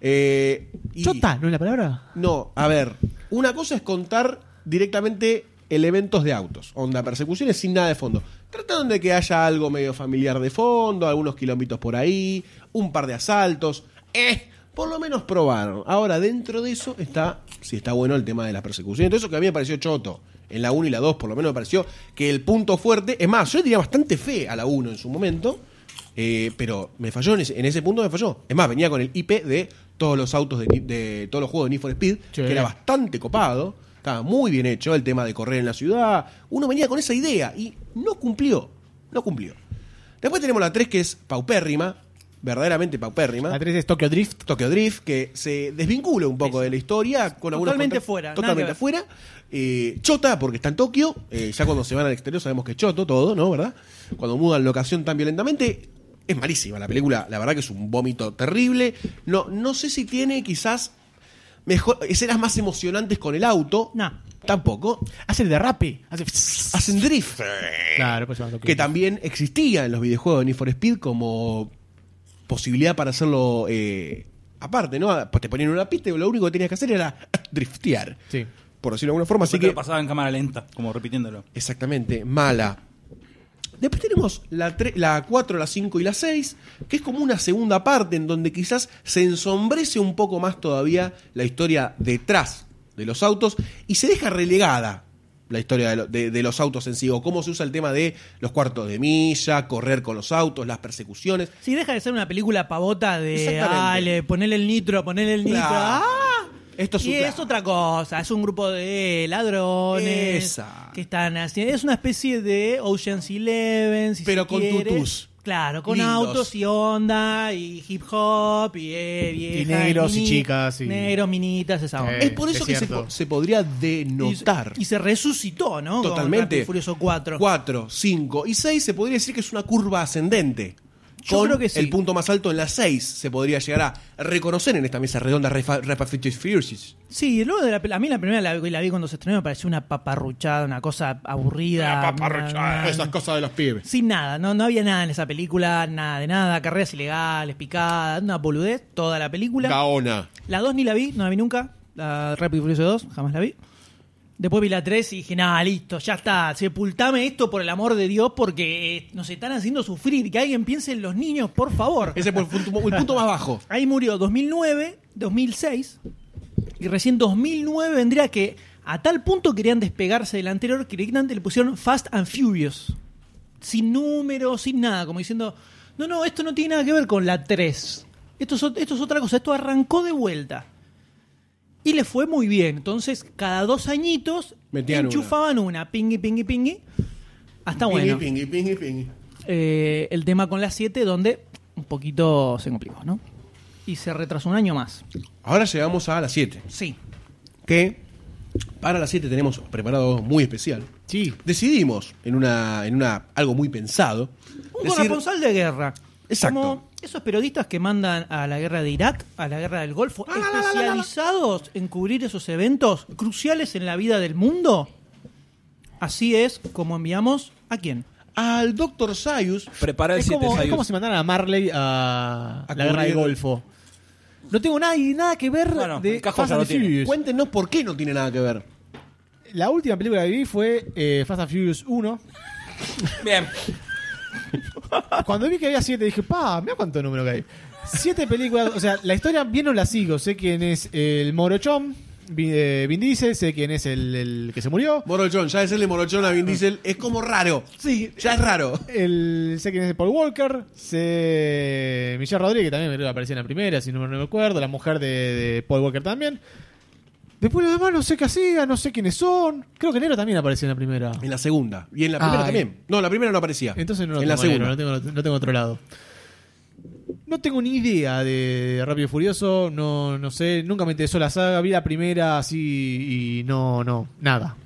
Eh, y- ¿Chota? ¿No es la palabra? No, a ver. Una cosa es contar directamente elementos de autos. Onda, persecuciones sin nada de fondo. Trataron de que haya algo medio familiar de fondo, algunos kilómetros por ahí, un par de asaltos. Eh, por lo menos probaron. Ahora, dentro de eso está, si está bueno el tema de la persecución. Entonces, eso que a mí me pareció choto. En la 1 y la 2, por lo menos me pareció que el punto fuerte. Es más, yo le diría bastante fe a la 1 en su momento. eh, pero me falló en ese, en ese punto, me falló. Es más, venía con el IP de todos los autos de, de todos los juegos de Need for Speed, Sí. que era bastante copado. Estaba muy bien hecho el tema de correr en la ciudad. Uno venía con esa idea y no cumplió. No cumplió. Después tenemos la 3 que es paupérrima. Verdaderamente paupérrima. La 3 es Tokyo Drift. Tokyo Drift, que se desvincula un poco de la historia con algunos Totalmente fuera, Totalmente que ver. fuera. Eh, Chota, porque está en Tokio. Eh, ya cuando se van al exterior sabemos que es Choto todo, ¿no? ¿Verdad? Cuando mudan locación tan violentamente. Es malísima la película. La verdad que es un vómito terrible. No, no sé si tiene quizás mejor escenas más emocionantes con el auto. No. Tampoco. Hace el derrape. Hace... Hacen drift. Claro, pues que también existía en los videojuegos de Need for Speed como posibilidad para hacerlo eh, aparte, ¿no? Pues te ponían una pista y lo único que tenías que hacer era driftear. Sí. Por decirlo de alguna forma. Así que que, lo pasaba en cámara lenta, como repitiéndolo. exactamente, mala. Después tenemos la, la 4, la 5 y la 6, que es como una segunda parte en donde quizás se ensombrece un poco más todavía la historia detrás de los autos y se deja relegada la historia de, lo- de- de los autos en sí, o cómo se usa el tema de los cuartos de milla, correr con los autos, las persecuciones. Sí, deja de ser una película pavota de dale, ponele el nitro, ponele el nitro. Claro. ¡Ah! Esto es y es otra cosa, es un grupo de ladrones Esa. que están haciendo. Es una especie de Ocean's Eleven, si Pero se con quiere. tutús. Claro, con Lindos. autos y onda y hip hop y, eh, viejas, Y negros y mini- chicas y- Negros, minitas, esa onda. Es por eso que se, se podría denotar. Y se resucitó, ¿no? Con Totalmente. Y Furioso 4. 4, 5 y 6 se podría decir que es una curva ascendente. Yo Con creo que sí. El punto más alto en la 6 se podría llegar a reconocer en esta mesa redonda and Furious. Sí, luego de la, a mí la primera la, la vi cuando se estrenó me pareció una paparruchada, una cosa aburrida. una- una- Esas cosas de los pibes. Sin nada, no, no había nada en esa película, nada de nada, carreras ilegales, picadas, una boludez, toda la película. Gaona. La 2 ni la vi, no la vi nunca. La Rápido y Furioso 2, jamás la vi. Después vi la 3 y dije, nada, listo, ya está, sepultame esto por el amor de Dios porque eh, nos están haciendo sufrir. Que alguien piense en los niños, por favor. Ese fue el punto, el punto más bajo. Ahí murió 2009, 2006 y recién 2009 vendría que a tal punto querían despegarse del anterior que directamente le pusieron Fast and Furious. Sin números, sin nada, como diciendo, no, no, esto no tiene nada que ver con la 3. Esto es, esto es otra cosa, esto arrancó de vuelta. Y le fue muy bien. Entonces, cada dos añitos Metían enchufaban una. pingui, pingui, pingui. Hasta bueno. Pingui, pingui, pingui. Eh, el tema con la 7, donde un poquito se complicó, ¿no? Y se retrasó un año más. Ahora llegamos a la 7. Sí. Que para la 7 tenemos preparado muy especial. Sí. Decidimos, en una, en una algo muy pensado, Un decir- corresponsal de guerra. Exacto. Como esos periodistas que mandan a la guerra de Irak, a la guerra del Golfo, especializados en cubrir esos eventos cruciales en la vida del mundo. Así es como enviamos a quién. al Dr. Sayus. Prepara el Es 7 como, es como si mandaran a Marley a, A la guerra del Golfo. No tengo nada, y nada que ver Bueno, de Fast and. Furious. Cuéntenos por qué no tiene nada que ver. La última película que vi fue eh, Fast and Furious 1. Bien. Cuando vi que había siete dije, pa, mira cuánto número que hay. Siete películas, o sea, la historia bien no la sigo. Sé quién es el Morochón, Vin, eh, Vin Diesel, sé quién es el, el que se murió. Morochón, ya decirle Morochón a Vin Diesel es como raro. Sí, Ya es raro. El, sé quién es Paul Walker, sé Michelle Rodríguez, que también me creo que aparecía en la primera, si no me recuerdo, la mujer de, de Paul Walker también. Después lo demás no sé qué hacía, no sé quiénes son. Creo que Nero también aparecía en la primera. En la segunda. Y en la primera Ah, también. No, la primera no aparecía. Entonces no lo En la segunda. Nero, no tengo, no tengo otro lado. No tengo ni idea de Rápido y Furioso, no, no sé, nunca me interesó la saga, vi la primera así y no, no, nada.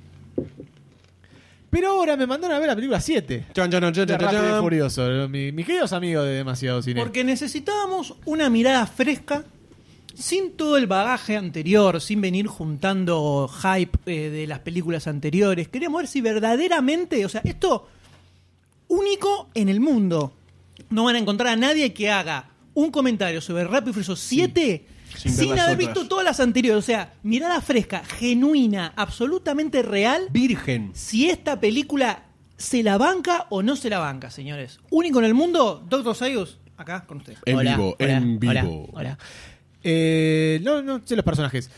Pero ahora me mandaron a ver la película 7 Chan, chan, chan, chan, de chan, Rápido y. Furioso. Mi- mis queridos amigos de Demasiado Cine. Porque necesitábamos una mirada fresca, sin todo el bagaje anterior, sin venir juntando hype eh, de las películas anteriores. Queríamos ver si verdaderamente, o sea, esto único en el mundo. No van a encontrar a nadie que haga un comentario sobre Rápido y Furioso 7 Sin haber otras. visto todas las anteriores. O sea, mirada fresca, genuina, absolutamente real. Virgen. Si esta película se la banca o no se la banca, señores. Único en el mundo, Doctor Sayus, acá con ustedes. En Hola, vivo, hola, en hola, vivo. hola. Eh, no, no sé los personajes.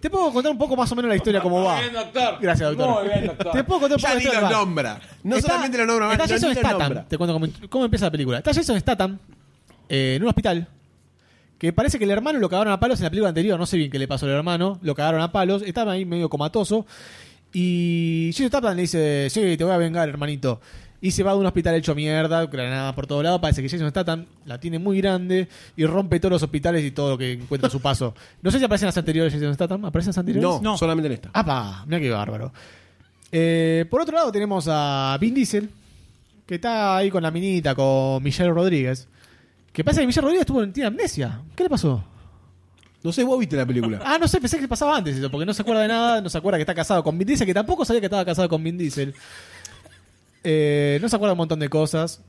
Te puedo contar un poco más o menos la historia cómo va. doctor. Gracias, doctor. Muy bien, doctor. Te puedo contar un poco Ya la ni historia lo cómo va. nombra. No Está- solamente lo nombra, Está no, Jason Statham. Te cuento cómo, cómo empieza la película. Está Jason Statham eh, en un hospital. Que parece que el hermano lo cagaron a palos en la película anterior. No sé bien qué le pasó al hermano. Lo cagaron a palos. Estaba ahí medio comatoso. Y Jason Statham le dice: Sí, te voy a vengar, hermanito. Y se va de un hospital hecho mierda, granada por todos lados. Parece que Jason Statham la tiene muy grande y rompe todos los hospitales y todo lo que encuentra a su paso. No sé si aparecen las anteriores Jason Statham. ¿Aparecen las anteriores? No, No. solamente en esta. ¡Apa! Mira qué bárbaro. Eh, por otro lado tenemos a Vin Diesel, que está ahí con la minita, con Michelle Rodríguez. Que pasa que Michelle Rodríguez tuvo, tiene amnesia. ¿Qué le pasó? No sé, vos viste la película. Ah, no sé, pensé que pasaba antes eso, porque no se acuerda de nada, no se acuerda que está casado con Vin Diesel, que tampoco sabía que estaba casado con Vin Diesel. Eh, no se acuerda un montón de cosas.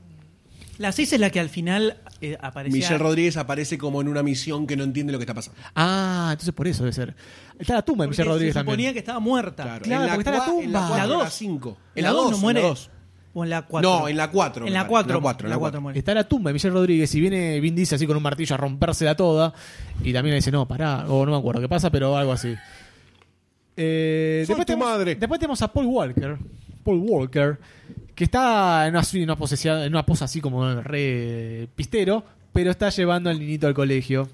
La 6 es la que al final eh, aparecía. Michelle Rodríguez aparece como en una misión que no entiende lo que está pasando. Ah, entonces por eso debe ser. Está la tumba de Michelle Rodríguez se suponía también. que estaba muerta. Claro, Claro, en la porque está en la cua- En la tumba. 4, La en la dos. 5. En la 2 no muere. En la 2. O en la 4. No, en la 4. En la 4. En la 4, en la 4 muere. Está la tumba de Michelle Rodríguez y viene Vin Diesel así con un martillo a rompérsela toda. Y también le dice, no, pará, o no me acuerdo qué pasa, pero algo así. Eh, Soy tu tenemos, madre. después tenemos a Paul Walker. Paul Walker, que está en una, en una, en una posa así como re pistero, pero está llevando al niñito al colegio.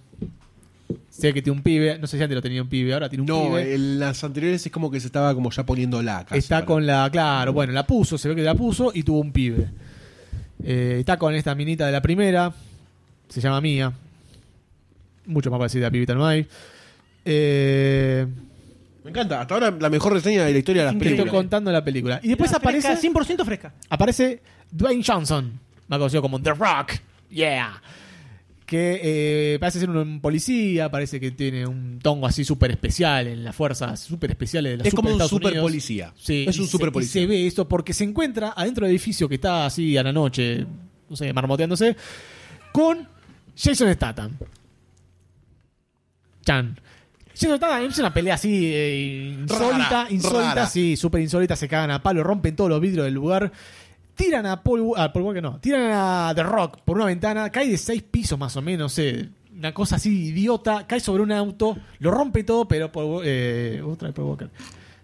Sé que tiene un pibe, no sé si antes lo tenía un pibe, ahora tiene un No, pibe. en las anteriores es como que se estaba como ya poniendo la casi Está con la, claro, bueno, la puso, se ve que la puso y tuvo un pibe. Eh, está con esta minita de la primera. Se llama Mía. Mucho más parecida a Pibita no hay. Eh, Me encanta. Hasta ahora la mejor reseña de la historia de las te estoy películas. contando la película. Y después aparece. fresca, 100% fresca. aparece Dwayne Johnson, más conocido como The Rock. Yeah. Que eh, parece ser un policía, parece que tiene un tongo así súper especial en las fuerzas súper especiales de la Es como un Estados super Unidos. policía. Sí, Es un se- super y policía. se ve esto porque se encuentra adentro del edificio que está así a la noche, no sé, marmoteándose, con Jason Statham. Chan. Jason Statham es una pelea así eh, insólita, Rara, insólita, rara. sí, súper insólita, se cagan a palo, rompen todos los vidrios del lugar. Tiran a Paul, a Paul Walker, no, tiran a The Rock por una ventana, cae de seis pisos más o menos, no sé, una cosa así idiota, cae sobre un auto, lo rompe todo, pero Paul, eh, otra vez Paul Walker.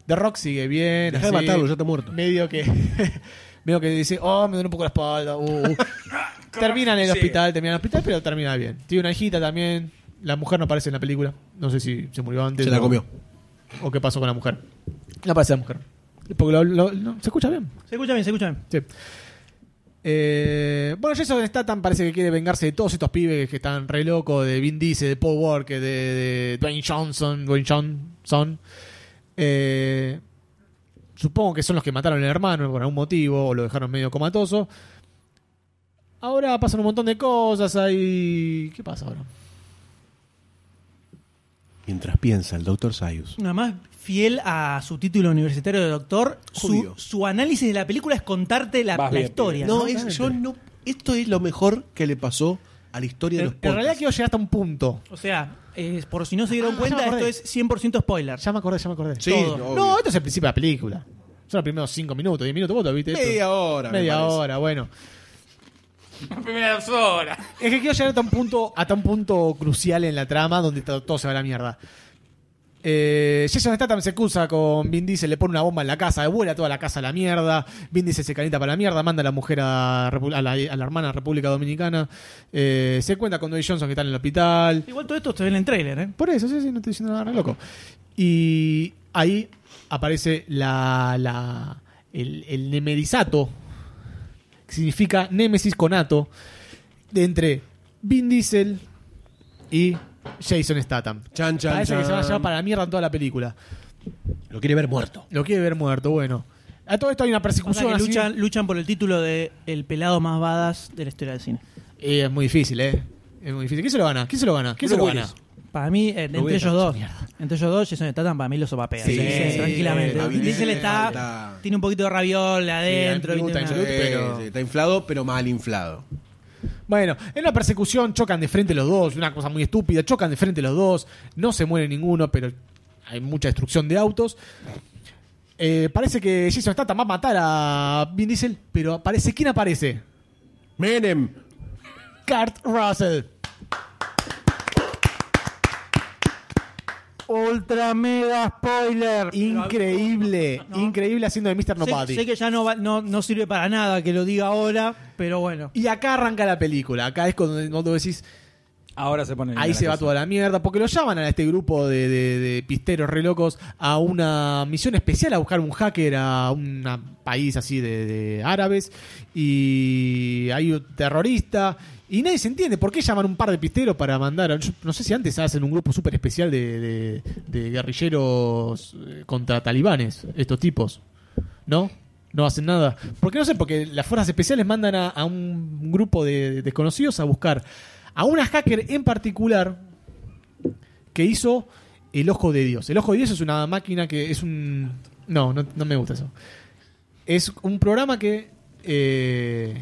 The Rock sigue bien. Deja de matarlo, ya está muerto. Medio que. medio que dice, oh, me duele un poco la espalda. uh, uh". termina en el Sí. hospital, termina en el hospital, pero termina bien. Tiene una hijita también. La mujer no aparece en la película. No sé si se murió antes. Se la o- comió. O qué pasó con la mujer. No aparece la mujer. Porque lo- lo- no, se escucha bien. Se escucha bien, se escucha bien. Sí. Eh, bueno, Jason Statham parece que quiere vengarse de todos estos pibes que están re locos, de Vin Diesel, de Paul Walker, de, de Dwayne Johnson, Dwayne Johnson. Eh, supongo que son los que mataron al hermano por algún motivo o lo dejaron medio comatoso. Ahora pasan un montón de cosas, hay... ¿Qué pasa ahora? Mientras piensa el Dr. Sayus. Nada más fiel a su título universitario de doctor, su, su análisis de la película es contarte la, Vas la bien, historia. No, ¿no? es, yo no. Esto es lo mejor que le pasó a la historia de En, los en podcasts. realidad quiero llegar hasta un punto. O sea, eh, por si no se dieron Ah, cuenta, esto es 100% spoiler. Ya me acordé, ya me acordé. Sí, todo. No, esto es el principio de la película. Son los primeros 5 minutos, 10 minutos. ¿Vos lo viste? esto? Media hora. me Media hora, bueno. Primeras horas. Es que quiero llegar hasta un punto, hasta un punto crucial en la trama donde to- todo se va a la mierda. Eh, Jason Statham se acusa con Vin Diesel, le pone una bomba en la casa, vuela toda la casa a la mierda. Vin Diesel se calienta para la mierda, manda a la mujer a, a la, a la hermana a República Dominicana. Eh, se cuenta con Dwayne Johnson que está en el hospital. Igual todo esto se ve en el trailer, ¿eh? Por eso, sí, sí, no estoy diciendo nada re loco. Y ahí aparece la, la el, el nemerizato, significa Némesis conato, de entre Vin Diesel y Jason Statham. Chan, chan, Parece que se va a llevar para la mierda en toda la película. Lo quiere ver muerto. Lo quiere ver muerto, bueno. A todo esto hay una persecución así. luchan, luchan por el título de El pelado más badass de la historia del cine. Y es muy difícil, ¿eh? Es muy difícil. ¿Quién se lo gana? ¿Quién se lo gana? ¿Quién se lo gana? Para mí, eh, entre ellos dos, mierda. entre ellos dos, Jason Statham para mí lo sopapea. Sí, Sí, sí, tranquilamente. está bien, Diesel está, está- tiene un poquito de raviol adentro. Sí, está inflado, pero mal inflado. Bueno, en una persecución chocan de frente los dos, una cosa muy estúpida, chocan de frente los dos, no se muere ninguno, pero hay mucha destrucción de autos. Eh, parece que Jason Statham va a matar a Vin Diesel, pero aparece, ¿quién aparece? Menem. Kurt Russell. Ultra mega spoiler. Increíble, increíble haciendo de Mr. Sé, Nobody. sé que ya no, va- no, no sirve para nada que lo diga ahora, pero bueno. Y acá arranca la película, acá es cuando, cuando decís, Ahora se pone. Ahí se va toda la mierda, porque lo llaman a este grupo de, de- de pisteros re locos a una misión especial a buscar un hacker a un país así de, de árabes y hay un terrorista y nadie se entiende por qué llaman un par de pisteros para mandar, a- no sé si antes hacen un grupo súper especial de, guerrilleros eh, contra talibanes, estos tipos, ¿no? No hacen nada. Porque no sé, porque las fuerzas especiales mandan a, un grupo de desconocidos a buscar a una hacker en particular que hizo el Ojo de Dios. El Ojo de Dios es una máquina que es un... No, no, no me gusta eso. Es un programa que eh,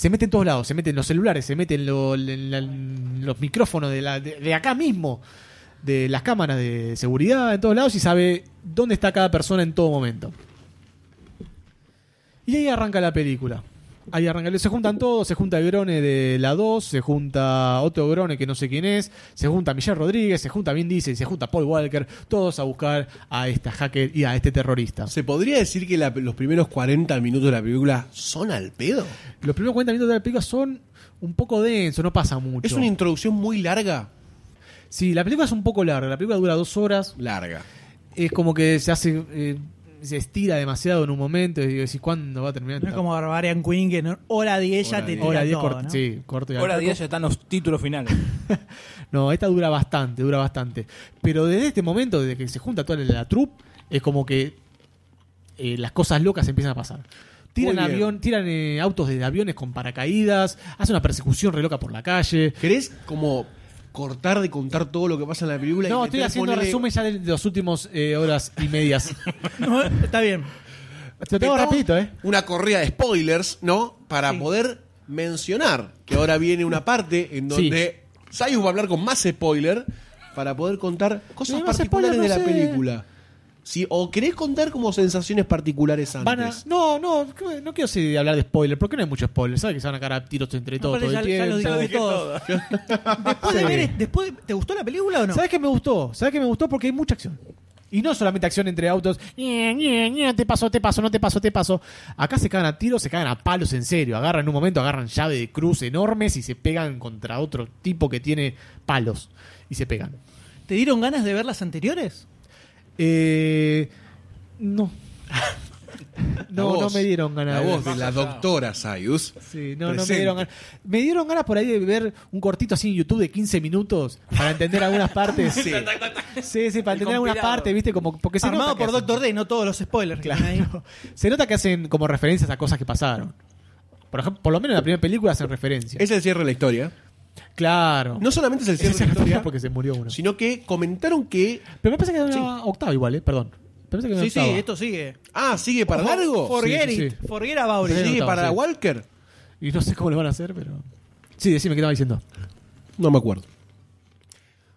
se mete en todos lados. Se mete en los celulares, se mete en, los micrófonos de, la- de- de acá mismo, de las cámaras de seguridad en todos lados y sabe dónde está cada persona en todo momento. Y ahí arranca la película. Ahí arranca. Se juntan todos, se junta el Grone de la 2, se junta otro Grone que no sé quién es, se junta Michelle Rodríguez, se junta Vin Diesel, se junta Paul Walker, todos a buscar a esta hacker y a este terrorista. ¿Se podría decir que la- los primeros 40 minutos de la película son al pedo? Los primeros 40 minutos de la película son un poco densos, no pasa mucho. Es una introducción muy larga. Sí, la película es un poco larga, la película dura dos horas. Larga. Es como que se hace... eh, se estira demasiado en un momento y digo, decís, ¿cuándo va a terminar? No es como Barbarian Queen que en hora 10 ya te 10. tira Hora 10 todo, sí, corto y Hora coco. 10 ya están los títulos finales. No, esta dura bastante, dura bastante. Pero desde este momento, desde que se junta toda la, la troupe, es como que eh, las cosas locas empiezan a pasar. Tiran avión, tiran eh, autos de aviones con paracaídas, hace una persecución re loca por la calle. ¿Querés como cortar de contar todo lo que pasa en la película? y No, estoy meter, haciendo ponele- resumen ya de, de las últimas eh, horas y medias. No, está bien. Te tengo rapidito, ¿eh? Una corrida de spoilers, ¿no? Para poder mencionar que ahora viene una parte en donde Sayus va a hablar con más spoiler para poder contar cosas Sí, más particulares spoiler, de la sé. película. Sí, o querés contar como sensaciones particulares antes. Van a- no, no, no quiero sí, hablar de spoiler, porque no hay mucho spoiler. ¿Sabes que se van a cagar a tiros entre todos Aparte, todo el ya, ya lo tiempo? dijimos todos. Después de Sí. ver, después, ¿te gustó la película o no? ¿Sabes qué me gustó? ¿Sabes qué me gustó? Porque hay mucha acción. Y no solamente acción entre autos. ñe, ñe, ñe, te paso, te paso, no te paso, te paso. Acá se cagan a tiros, se cagan a palos en serio. Agarran en un momento, agarran llave de cruz enormes y se pegan contra otro tipo que tiene palos. Y se pegan. ¿Te dieron ganas de ver las anteriores? Eh, no. No, voz, no me dieron ganas La de voz de la doctora Sayus. Sí, no, no me dieron ganas. Me dieron ganas por ahí de ver un cortito así en YouTube de 15 minutos para entender algunas partes. Sí. Sí, sí, para entender algunas partes, ¿viste? Como, porque se Armado nota por hacen- Doctor D, no todos los spoilers. ahí. Claro. Se nota que hacen como referencias a cosas que pasaron. Por ejemplo, por lo menos en la primera película hacen referencias. Es el cierre de la historia. Claro. No solamente es el cierre de la historia, porque se murió uno. sino que comentaron que. Pero me parece que era una octava igual, ¿eh? Perdón. Me parece que era Sí, sí, octava. esto sigue. Ah, ¿sigue para largo? Forget Sí, sí, it. sí. Forget about it. Sí. ¿Sigue octava, para sí. Walker? Y no sé cómo lo van a hacer, pero... Sí, decime qué estaba diciendo. No me acuerdo.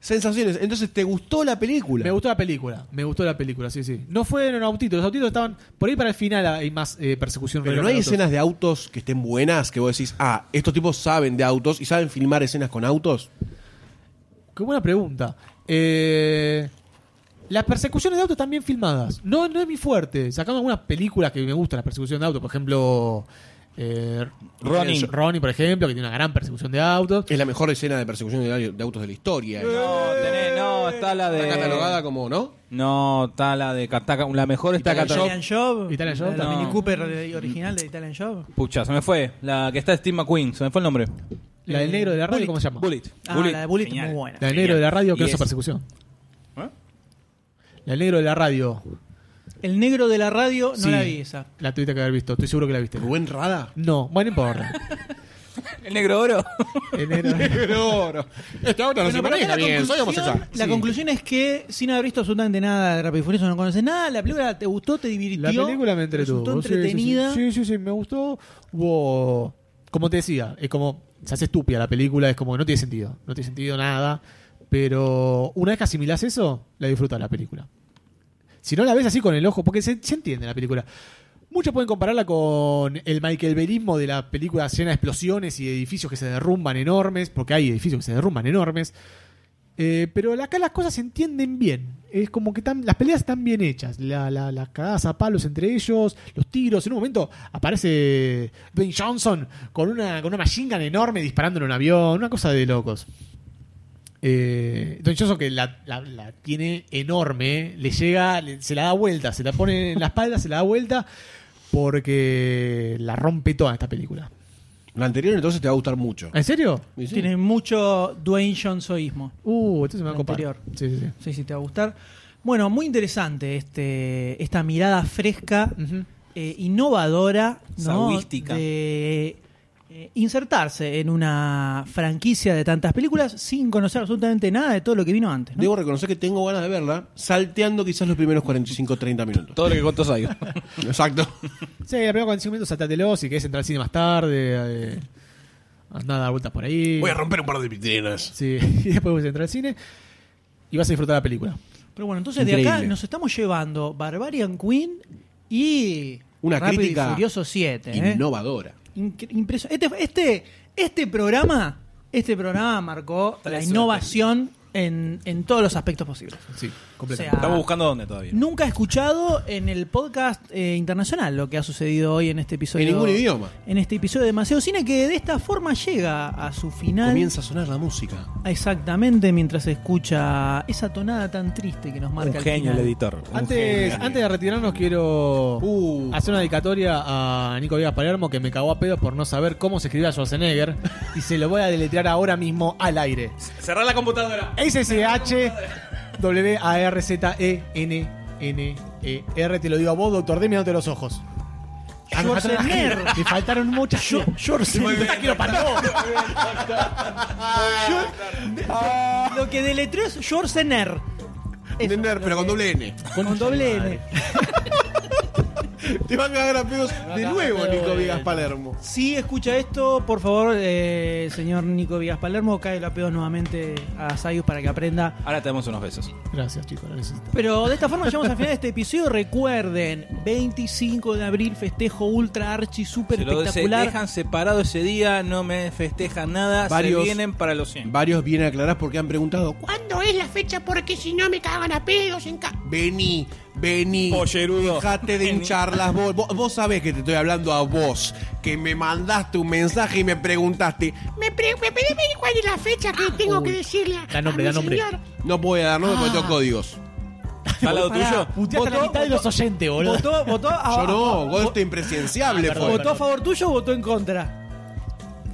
Sensaciones. Entonces, ¿te gustó la película? Me gustó la película, me gustó la película, sí, sí. No fueron autitos, los autitos estaban... Por ahí para el final hay más eh, persecución. Pero no hay autos. escenas de autos que estén buenas, que vos decís, ah, estos tipos saben de autos y saben filmar escenas con autos. Qué buena pregunta. Eh, las persecuciones de autos están bien filmadas. No, no es mi fuerte. Sacamos algunas películas que me gustan, las persecuciones de autos. Por ejemplo, eh, Ronin. Ronnie, por ejemplo, que tiene una gran persecución de autos. Es la mejor escena de persecución de, de autos de la historia. No, tenés- no, está la de. Está catalogada como, ¿no? No, está la de. está- La mejor está Italian catalogada. Italian Job. Italian Job, La no. Mini Cooper eh, original de Italian Job. Pucha, se me fue. La que está Steve McQueen, se me fue el nombre. La del negro de la radio, ¿cómo se llama? Bullet. Ah, la de Bullet Genial. muy buena. La del negro de la radio, que es- persecución. ¿Eh? La del negro de la radio. El negro de la radio, no Sí. la vi esa. La tuviste que haber visto, estoy seguro que la viste. Rubén Rada. No, bueno, no importa. El negro oro. El negro- Este auto no Bueno, pero acá la conclusión- La Sí. conclusión es que, sin haber visto absolutamente nada de Rápido y Furioso, no conoces nada, la película te gustó, te divirtió. La película me entretuvo. Resultó Sí, sí, sí. entretenida. Sí, sí, sí, me gustó. Hubo. Como te decía, es como. Se hace estúpida la película, es como que no tiene sentido. No tiene sentido nada. Pero una vez que asimilás eso, la disfrutas la película. Si no la ves así con el ojo, porque se, entiende la película. Muchos pueden compararla con el Michael Berismo de la película llena de explosiones y edificios que se derrumban enormes, porque hay edificios que se derrumban enormes. Eh, pero acá las cosas se entienden bien. Es como que están, las peleas están bien hechas. La- la- las cagadas a palos entre ellos, los tiros. En un momento aparece Dwayne Johnson con una, con una machine gun enorme disparando en un avión. Una cosa de locos. Eh, Dwayne Johnson que la, la- la tiene enorme, le llega, le- se la da vuelta, se la pone en la espalda, se la da vuelta porque la rompe toda esta película. La anterior entonces te va a gustar mucho. ¿En serio? Sí. Tiene mucho Dwayne Johnsonismo. Uh, entonces me va a La copar. anterior. Sí, sí, sí. Sí, sí, te va a gustar. Bueno, muy interesante este, esta mirada fresca, Ujú. eh, innovadora, ¿no? De eh, insertarse en una franquicia de tantas películas sin conocer absolutamente nada de todo lo que vino antes. ¿no? Debo reconocer que tengo ganas de verla, salteando quizás los primeros 45-30 minutos. Todo lo que contó Sayo. Exacto. Sí, la primera 45 minutos saltatelo si querés entrar al cine más tarde. Eh, andá a dar vueltas por ahí. Voy a romper un par de vitrinas. Sí, y después vas a entrar al cine y vas a disfrutar la película. Pero bueno, entonces de acá nos estamos llevando Barbarian Queen y Una Rápido crítica y Furioso 7. ¿eh? Innovadora. Impresion- Este, este, este programa, este programa marcó la innovación en, en todos los aspectos posibles. Sí, O sea, Estamos buscando dónde todavía. Nunca he escuchado en el podcast eh, internacional lo que ha sucedido hoy en este episodio. En ningún idioma. En este episodio de Demasiado Cine, que de esta forma llega a su final. Comienza a sonar la música. Exactamente, mientras se escucha esa tonada tan triste que nos marca Un el genio el final. editor. Un Antes, genio. antes de retirarnos quiero Uh. hacer una dedicatoria a Nico Viegas Palermo que me cagó a pedos por no saber cómo se escribía Schwarzenegger y se lo voy a deletrear ahora mismo al aire. Cerrar la computadora. S-C-H W-A-R-Z-E-N-N-E-R. Te lo digo a vos, doctor D, mirándote los ojos. Ah, me faltaron- Schwarzenegger. Me faltaron muchas. Schwarzenegger. quiero para vos. Lo que deletreó es Schwarzenegger. Eso. Pero con doble N. Con doble N. Te va a cagar a pedos de nuevo, Nico Vigas Palermo. Si escucha esto, por favor, eh, señor Nico Villas Palermo, cae la pedo nuevamente a Sayus para que aprenda. Ahora te damos unos besos. Gracias, chicos, lo necesito. Pero de esta forma llegamos al final de este episodio. Recuerden, 25 de abril, festejo ultra archi super Se lo se- espectacular. dejan separado ese día, no me festejan nada, Varios- se vienen para los 100. Varios vienen a aclarar porque han preguntado ¿Cuándo es la fecha? Porque si no me cagan a pedos en casa. Vení, vení. Pollerudo. Dejate de hinchar las bolas. Vos, vos sabés que te estoy hablando a vos, que me mandaste un mensaje y me preguntaste. Me, pre- me pedí cuál es la fecha que tengo que decirle a, Da nombre, a da mi nombre. señor. No voy a dar nombre porque tengo códigos. ¿Al lado tuyo? Puteaste a la mitad de los oyentes, boludo. ¿Votó, votó, a, Yo no, a- Goldstein presidenciable Ah, fue. ¿Votó a favor tuyo o votó en contra?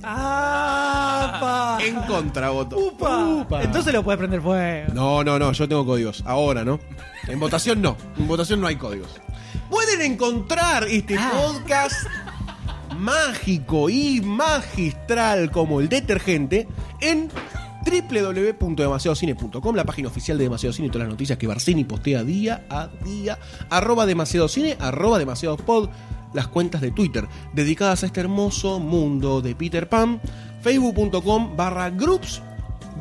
¡Ah! En contra voto. ¡Upa! Upa. Entonces lo puede prender fuego. No, no, no, yo tengo códigos. Ahora, ¿no? En votación no. En votación no hay códigos. Pueden encontrar este podcast mágico y magistral como el detergente en www.demasiadocine.com, la página oficial de Demasiado Cine y todas las noticias que Barcini postea día a día, arroba demasiado cine, arroba demasiado pod, las cuentas de Twitter dedicadas a este hermoso mundo de Peter Pan, facebook.com barra groups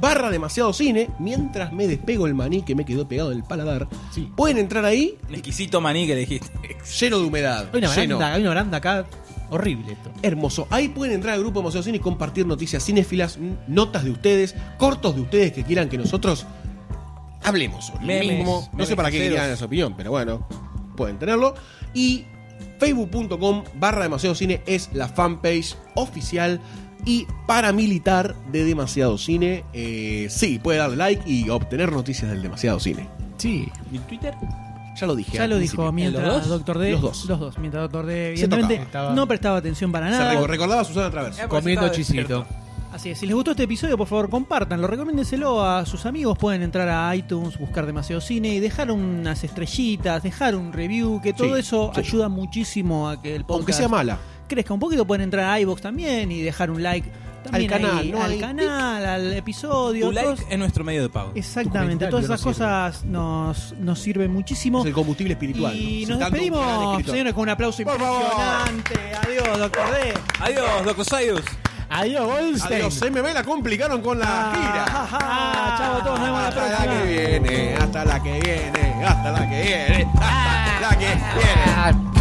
barra demasiado cine, mientras me despego el maní que me quedó pegado del paladar, Sí. pueden entrar ahí Un exquisito maní que le dijiste. lleno de humedad, Hay una lleno. baranda, hay una baranda acá horrible esto. Hermoso. Ahí pueden entrar al grupo Demasiado Cine y compartir noticias cinéfilas, notas de ustedes, cortos de ustedes que quieran que nosotros hablemos sobre el Memes, mismo. No memes sé para qué querían esa opinión, pero bueno, pueden tenerlo. Y facebook.com barra Demasiado Cine es la fanpage oficial y paramilitar de Demasiado Cine. Eh, sí, puede darle like y obtener noticias del Demasiado Cine. Sí. ¿Y Twitter? Ya lo dije. Ya lo principio. dijo mientras ¿Los dos? Doctor D. Los dos. Los dos. Mientras Doctor D, Se evidentemente. Estaba- no prestaba atención para Se nada. reco- recordaba a Susana Travers. Eh, Comiendo estaba chisito. Así es, si les gustó este episodio, por favor, compártanlo, recomiéndenselo a sus amigos. Pueden entrar a iTunes, buscar demasiado cine y dejar unas estrellitas, dejar un review, que todo Sí, eso sí. ayuda muchísimo a que el podcast Aunque sea mala. Crezca un poquito. Pueden entrar a iBox también y dejar un like también Al canal, ahí, ¿no? al Ahí. canal, al episodio. Tu like es nuestro medio de pago. Exactamente, todas esas no cosas nos, nos sirven muchísimo. Es el combustible espiritual. Y ¿no? nos despedimos, señores, con un aplauso Por favor. impresionante. Adiós, doctor D. Adiós, Doctor Sayus. Adiós, Goldstein. Adiós, CMB la complicaron con la gira. Ah, ja, ja. Chao a todos, nos vemos la Hasta la próxima. que viene, hasta la que viene, hasta la que viene, hasta la que viene.